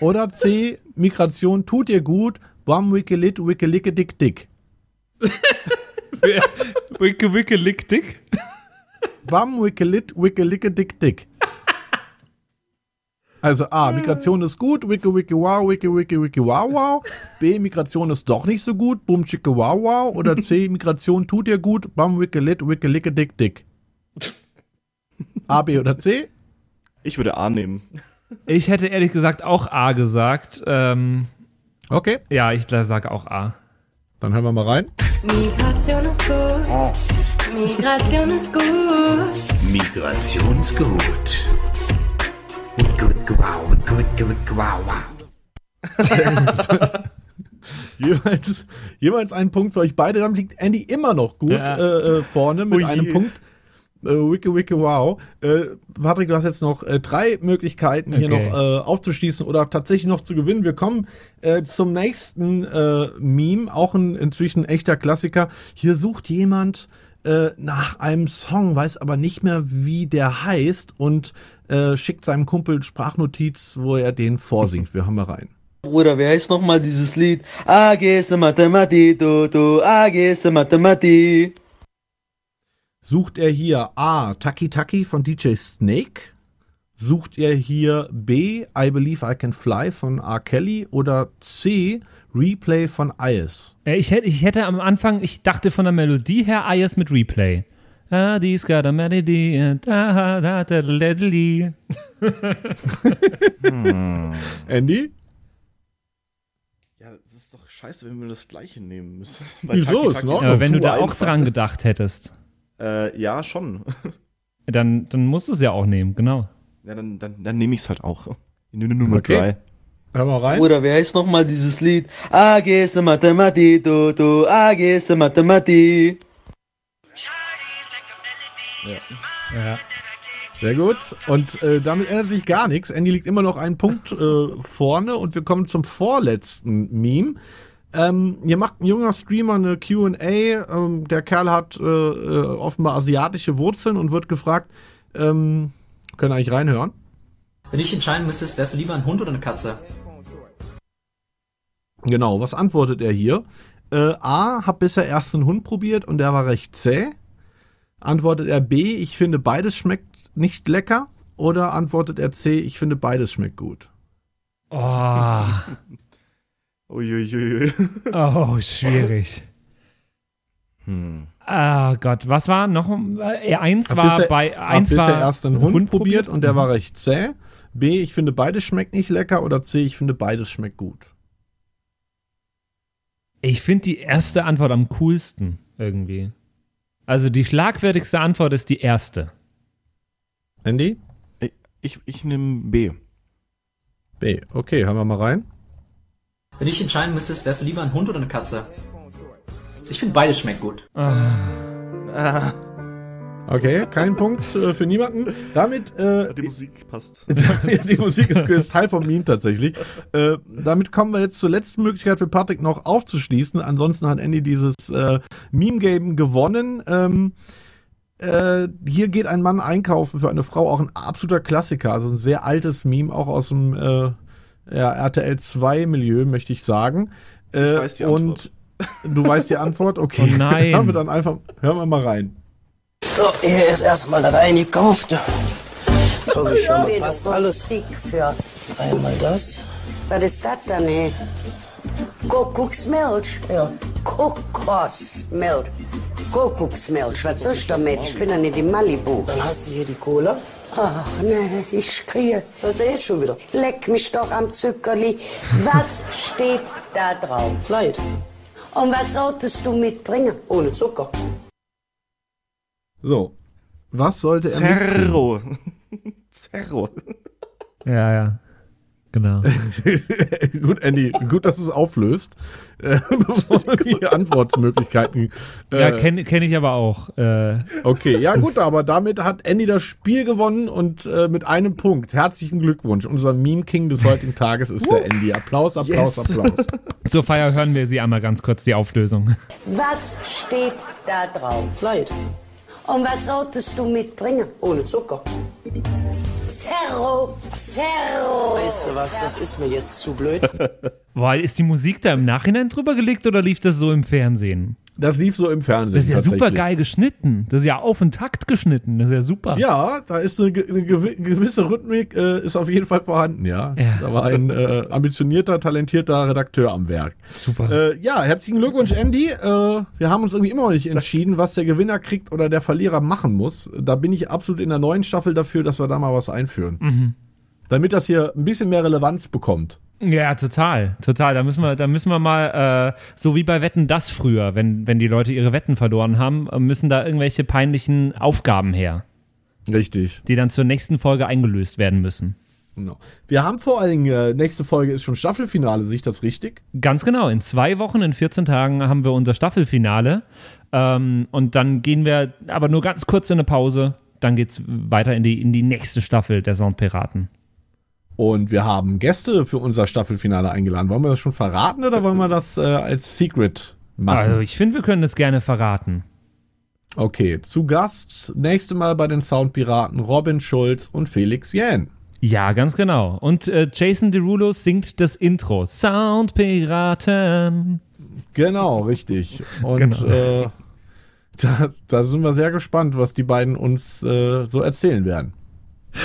Oder C. Migration tut dir gut. Bam wiki lit wiki licke dick dick. Wicke, wicke, lick, dick. Bam wiki lit wiki licke dick dick. Also A, Migration ist gut, wicke wicke wow, wicke wicke wicke wow wow. B, Migration ist doch nicht so gut, bum chicke wow wow. Oder C, Migration tut dir gut, bam wicke lit, wicke licke dick dick. A, B oder C? Ich würde A nehmen. Ich hätte ehrlich gesagt auch A gesagt. Ähm, okay. Ja, ich sage auch A. Dann hören wir mal rein. Migration ist gut. Migration ist gut. Migration ist gut. Wicke, wow, wicke, wicke, wicke, wow, wow. jeweils, jeweils ein Punkt für euch beide. Dann liegt Andy immer noch gut Ja. äh, äh, vorne mit Ui. einem Punkt. Äh, wicke, wicke, wow. Äh, Patrick, du hast jetzt noch äh, drei Möglichkeiten, hier Okay. noch äh, aufzuschließen oder tatsächlich noch zu gewinnen. Wir kommen äh, zum nächsten äh, Meme, auch ein inzwischen echter Klassiker. Hier sucht jemand äh, nach einem Song, weiß aber nicht mehr, wie der heißt und äh, schickt seinem Kumpel Sprachnotiz, wo er den vorsingt. Wir haben mal rein. Bruder, wie heißt nochmal dieses Lied? AGS Mathematik, du, du, AGS Mathematik. Sucht er hier A. Taki Taki von DJ Snake? Sucht er hier B. I Believe I Can Fly von R. Kelly? Oder C. Replay von Ice? Äh, Ich hätte, ich hätte am Anfang, ich dachte von der Melodie her Ayers mit Replay. Ah, dies got a melody and da, da, da, da, da. Andy? Ja, das ist doch scheiße, wenn wir das gleiche nehmen müssen. Wieso? Ist noch Aber wenn du da auch dran gedacht hättest, Äh, ja, schon. dann, dann musst du es ja auch nehmen, genau. Ja, dann, dann, dann nehme ich es halt auch. Ich nehme Nummer Okay. drei. Hör mal rein. Bruder, wie heißt nochmal dieses Lied? AGS Mathematik, du, du, AGS Mathematik. Ja. Sehr gut. Und äh, damit ändert sich gar nichts. Andy liegt immer noch einen Punkt äh, vorne und wir kommen zum vorletzten Meme. Ähm, hier macht ein junger Streamer eine QA. Ähm, der Kerl hat äh, äh, offenbar asiatische Wurzeln und wird gefragt, ähm, können eigentlich reinhören. Wenn ich entscheiden müsstest, wärst du lieber ein Hund oder eine Katze? Genau, was antwortet er hier? Äh, A, hab bisher erst einen Hund probiert und der war recht zäh. Antwortet er B, ich finde beides schmeckt nicht lecker. Oder antwortet er C, ich finde beides schmeckt gut. Oh, Uiuiui. oh schwierig. Hm. Ah Gott, was war noch? Äh, eins Hab war bisher- bei hab eins bisher war erst einen Hund, probiert und der Mhm. war recht zäh. B, ich finde beides schmeckt nicht lecker. Oder C, ich finde beides schmeckt gut. Ich finde die erste Antwort am coolsten irgendwie. Also die schlagfertigste Antwort ist die erste. Andy? Ich, ich, ich nehme B. B, okay, hören wir mal rein. Wenn ich entscheiden müsstest, wärst du lieber ein Hund oder eine Katze? Ich finde beides schmeckt gut. Ah. Okay, kein Punkt äh, für niemanden. Damit äh, Die Musik passt. die Musik ist, ist Teil vom Meme tatsächlich. Äh, damit kommen wir jetzt zur letzten Möglichkeit für Patrick noch aufzuschließen. Ansonsten hat Andy dieses äh, Meme-Game gewonnen. Ähm, äh, hier geht ein Mann einkaufen für eine Frau, auch ein absoluter Klassiker, also ein sehr altes Meme, auch aus dem äh, ja, RTL 2-Milieu, möchte ich sagen. Äh, Ich weiß die und du weißt die Antwort? Okay. Oh nein. Hören wir dann einfach, hören wir mal rein. So, hier ist erstmal das Eingekaufte. So, wie schon mal passt alles. Für. Einmal das. Was ist das denn, ey? Kuckucksmilch? Ja. Kokosmilch. Kuckucksmilch, was soll ich damit? Ich bin ja nicht in Malibu. Dann hast du hier die Cola. Ach, nee, ich kriege. Was ist denn jetzt schon wieder? Leck mich doch am Zuckerli. Was steht da drauf? Leid. Und was solltest du mitbringen? Ohne Zucker. So. Was sollte er? Zerro. Zerro. Ja, ja. Genau. gut, Andy, gut, dass du es auflöst. Äh, bevor du die Antwortmöglichkeiten. Äh, ja, kenne kenn ich aber auch. Äh, okay, ja gut, aber damit hat Andy das Spiel gewonnen und äh, mit einem Punkt. Herzlichen Glückwunsch. Unser Meme King des heutigen Tages ist der Andy. Applaus, Applaus, Yes. Applaus. zur Feier hören wir sie einmal ganz kurz, die Auflösung. Was steht da drauf? Leid. Und was solltest du mitbringen? Ohne Zucker. Zerro, Zerro. Weißt du was, das ist mir jetzt zu blöd. Boah, ist die Musik da im Nachhinein drüber gelegt oder lief das so im Fernsehen? Das lief so im Fernsehen. Das ist ja super geil geschnitten. Das ist ja auf den Takt geschnitten. Das ist ja super. Ja, da ist eine, eine gewi- gewisse Rhythmik, äh, ist auf jeden Fall vorhanden, ja. Ja. Da war ein äh, ambitionierter, talentierter Redakteur am Werk. Super. Äh, ja, herzlichen Glückwunsch, Andy. Äh, wir haben uns irgendwie immer noch nicht entschieden, was der Gewinner kriegt oder der Verlierer machen muss. Da bin ich absolut in der neuen Staffel dafür, dass wir da mal was einführen. Mhm. Damit das hier ein bisschen mehr Relevanz bekommt. Ja, total, total. Da müssen wir, da müssen wir mal, äh, so wie bei Wetten das früher, wenn, wenn die Leute ihre Wetten verloren haben, äh, müssen da irgendwelche peinlichen Aufgaben her, Richtig. die dann zur nächsten Folge eingelöst werden müssen. Genau. Wir haben vor allen Dingen, äh, nächste Folge ist schon Staffelfinale, sehe ich das richtig? Ganz genau. In zwei Wochen, in 14 Tagen haben wir unser Staffelfinale. Ähm, und dann gehen wir aber nur ganz kurz in eine Pause. Dann geht's weiter in die, in die nächste Staffel der Soundpiraten. Und wir haben Gäste für unser Staffelfinale eingeladen. Wollen wir das schon verraten oder wollen wir das äh, als Secret machen? Also ich finde, wir können das gerne verraten. Okay, zu Gast nächste Mal bei den Soundpiraten Robin Schulz und Felix Jähn. Ja, ganz genau. Und äh, Jason Derulo singt das Intro. Soundpiraten. Genau, richtig. Und Genau. Äh, da, da sind wir sehr gespannt, was die beiden uns äh, so erzählen werden.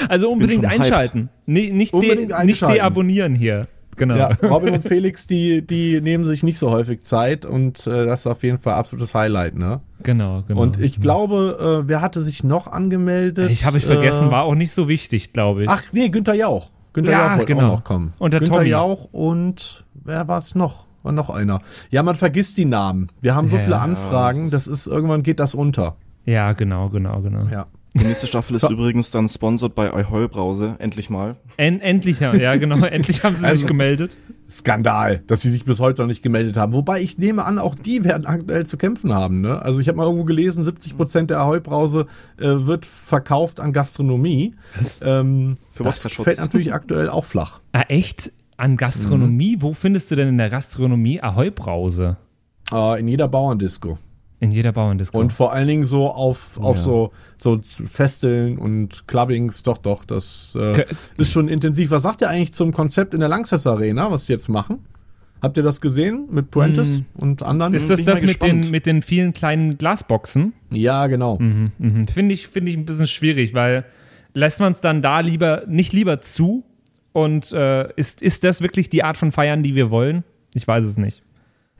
Also unbedingt einschalten. Nee, nicht, Unbedingt de, nicht einschalten. deabonnieren hier. Genau. Ja, Robin und Felix, die, die nehmen sich nicht so häufig Zeit und äh, das ist auf jeden Fall absolutes Highlight, ne? Genau, genau. Und ich glaube, äh, wer hatte sich noch angemeldet? Ich habe ich vergessen, Äh, war auch nicht so wichtig, glaube ich. Ach nee, Günther Jauch. Günther Ja, Jauch wollte genau. auch noch kommen. Und der Günther Tommy. Jauch und wer war es noch? War noch einer. Ja, man vergisst die Namen. Wir haben so Ja, viele Anfragen, das ist irgendwann geht das unter. Ja, genau, genau, genau. Ja. Die nächste Staffel ist übrigens dann sponsored bei Ahoi Brause, endlich mal. En endlich, ja, genau. endlich haben sie sich Also- gemeldet. Skandal, dass sie sich bis heute noch nicht gemeldet haben. Wobei ich nehme an, auch die werden aktuell zu kämpfen haben. Ne? Also ich habe mal irgendwo gelesen, 70% der Ahoi-Brause äh, wird verkauft an Gastronomie. Ähm, Für das Wasserschutz. fällt natürlich aktuell auch flach. Ah, echt? An Gastronomie? Wo findest du denn in der Gastronomie Ahoi-Brause? Äh, in jeder Bauerndisco. In jeder Bauerndisco. Und vor allen Dingen so auf, auf Ja. so, so Festeln und Clubbings, doch, doch, das äh, ist schon intensiv. Was sagt ihr eigentlich zum Konzept in der Langsess Arena, was sie jetzt machen? Habt ihr das gesehen mit Prentice Hm. und anderen? Ist das Bin das mit den, mit den vielen kleinen Glasboxen? Ja, genau. Mhm, mhm. Finde ich, finde ich ein bisschen schwierig, weil lässt man es dann da lieber, nicht lieber zu? Und äh, ist, ist das wirklich die Art von Feiern, die wir wollen? Ich weiß es nicht.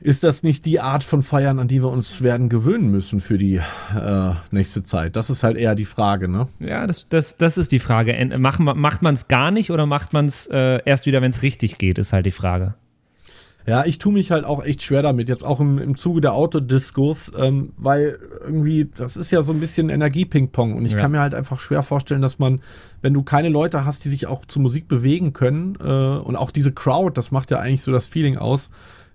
Ist das nicht die Art von Feiern, an die wir uns werden gewöhnen müssen für die äh, nächste Zeit? Das ist halt eher die Frage, ne? Ja, das, das, das ist die Frage. En- Macht, ma- macht man es gar nicht oder macht man es äh, erst wieder, wenn es richtig geht, ist halt die Frage. Ja, ich tue mich halt auch echt schwer damit, jetzt auch im, im Zuge der Autodiscos, ähm, weil irgendwie, das ist ja so ein bisschen Energie-Ping-Pong und ich Ja. kann mir halt einfach schwer vorstellen, dass man, wenn du keine Leute hast, die sich auch zu Musik bewegen können äh, und auch diese Crowd, das macht ja eigentlich so das Feeling aus,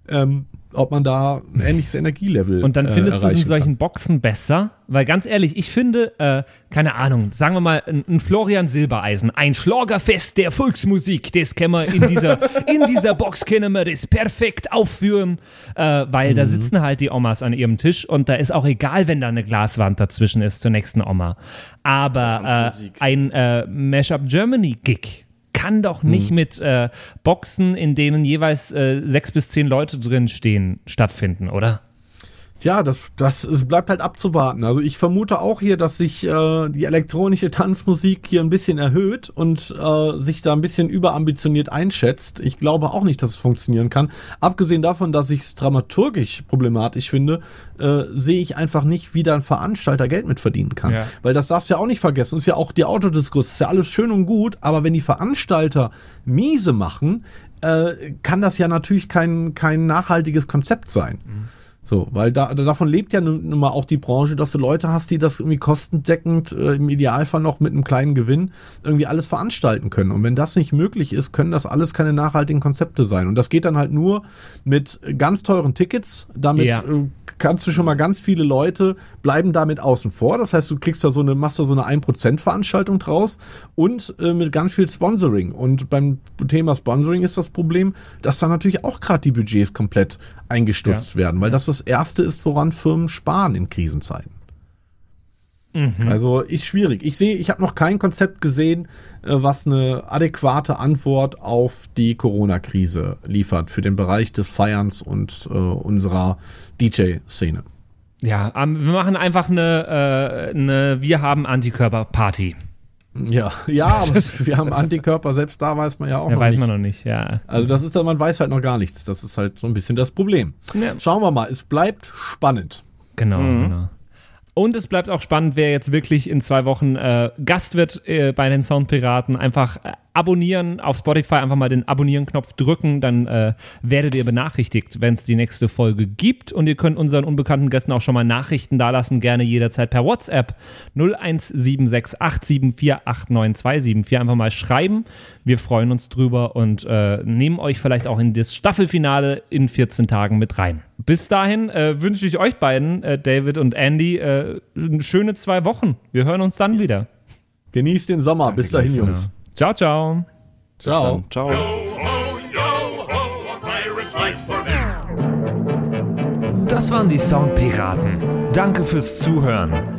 ähm, ob man da ein ähnliches Energielevel Und dann äh, findest du es in solchen Boxen besser? Weil ganz ehrlich, ich finde, äh, keine Ahnung, sagen wir mal, ein, ein Florian Silbereisen, ein Schlagerfest der Volksmusik, das können wir in dieser, in dieser Box können wir das perfekt aufführen, äh, weil da Mhm. sitzen halt die Omas an ihrem Tisch und da ist auch egal, wenn da eine Glaswand dazwischen ist zur nächsten Oma. Aber äh, ein äh, Mashup Germany Gig kann doch nicht mit äh, Boxen, in denen jeweils äh, sechs bis zehn Leute drin stehen, stattfinden, oder? Ja, das, das es bleibt halt abzuwarten. Also ich vermute auch hier, dass sich äh, die elektronische Tanzmusik hier ein bisschen erhöht und äh, sich da ein bisschen überambitioniert einschätzt. Ich glaube auch nicht, dass es funktionieren kann. Abgesehen davon, dass ich es dramaturgisch problematisch finde, äh, sehe ich einfach nicht, wie da ein Veranstalter Geld mit verdienen kann. Ja. Weil das darfst du ja auch nicht vergessen. Ist ja auch die Autodiskus, ist ja alles schön und gut, aber wenn die Veranstalter miese machen, äh, kann das ja natürlich kein, kein nachhaltiges Konzept sein. So, weil da, davon lebt ja nun, nun mal auch die Branche, dass du Leute hast, die das irgendwie kostendeckend, äh, im Idealfall noch mit einem kleinen Gewinn, irgendwie alles veranstalten können. Und wenn das nicht möglich ist, können das alles keine nachhaltigen Konzepte sein. Und das geht dann halt nur mit ganz teuren Tickets. Damit Ja. äh, kannst du schon mal ganz viele Leute bleiben damit außen vor. Das heißt, du kriegst da so eine, machst da so eine 1% Veranstaltung draus und äh, mit ganz viel Sponsoring. Und beim Thema Sponsoring ist das Problem, dass da natürlich auch gerade die Budgets komplett eingestürzt werden, weil das das erste ist, woran Firmen sparen in Krisenzeiten. Also ist schwierig. Ich sehe, ich habe noch kein Konzept gesehen, äh, was eine adäquate Antwort auf die Corona-Krise liefert für den Bereich des Feierns und äh, unserer DJ-Szene. Ja, ähm, wir machen einfach eine, äh, eine Wir haben Antikörper-Party. Ja, ja, aber wir haben Antikörper, selbst da weiß man ja auch Ja, noch weiß nicht. man noch nicht, ja. Also das ist, man weiß halt noch gar nichts. Das ist halt so ein bisschen das Problem. Schauen wir mal, es bleibt spannend. Genau, Mhm. genau. Und es bleibt auch spannend, wer jetzt wirklich in zwei Wochen äh, Gast wird äh, bei den Soundpiraten. Einfach äh, abonnieren auf Spotify, einfach mal den Abonnieren-Knopf drücken, dann äh, werdet ihr benachrichtigt, wenn es die nächste Folge gibt. Und ihr könnt unseren unbekannten Gästen auch schon mal Nachrichten dalassen, gerne jederzeit per WhatsApp 01768748927. Einfach mal schreiben. Wir freuen uns drüber und äh, nehmen euch vielleicht auch in das Staffelfinale in 14 Tagen mit rein. Bis dahin äh, wünsche ich euch beiden, äh, David und Andy, äh, schöne zwei Wochen. Wir hören uns dann wieder. Genießt den Sommer. Bis dahin, Jungs. Ciao, ciao. Ciao. Ciao. Das waren die Soundpiraten. Danke fürs Zuhören.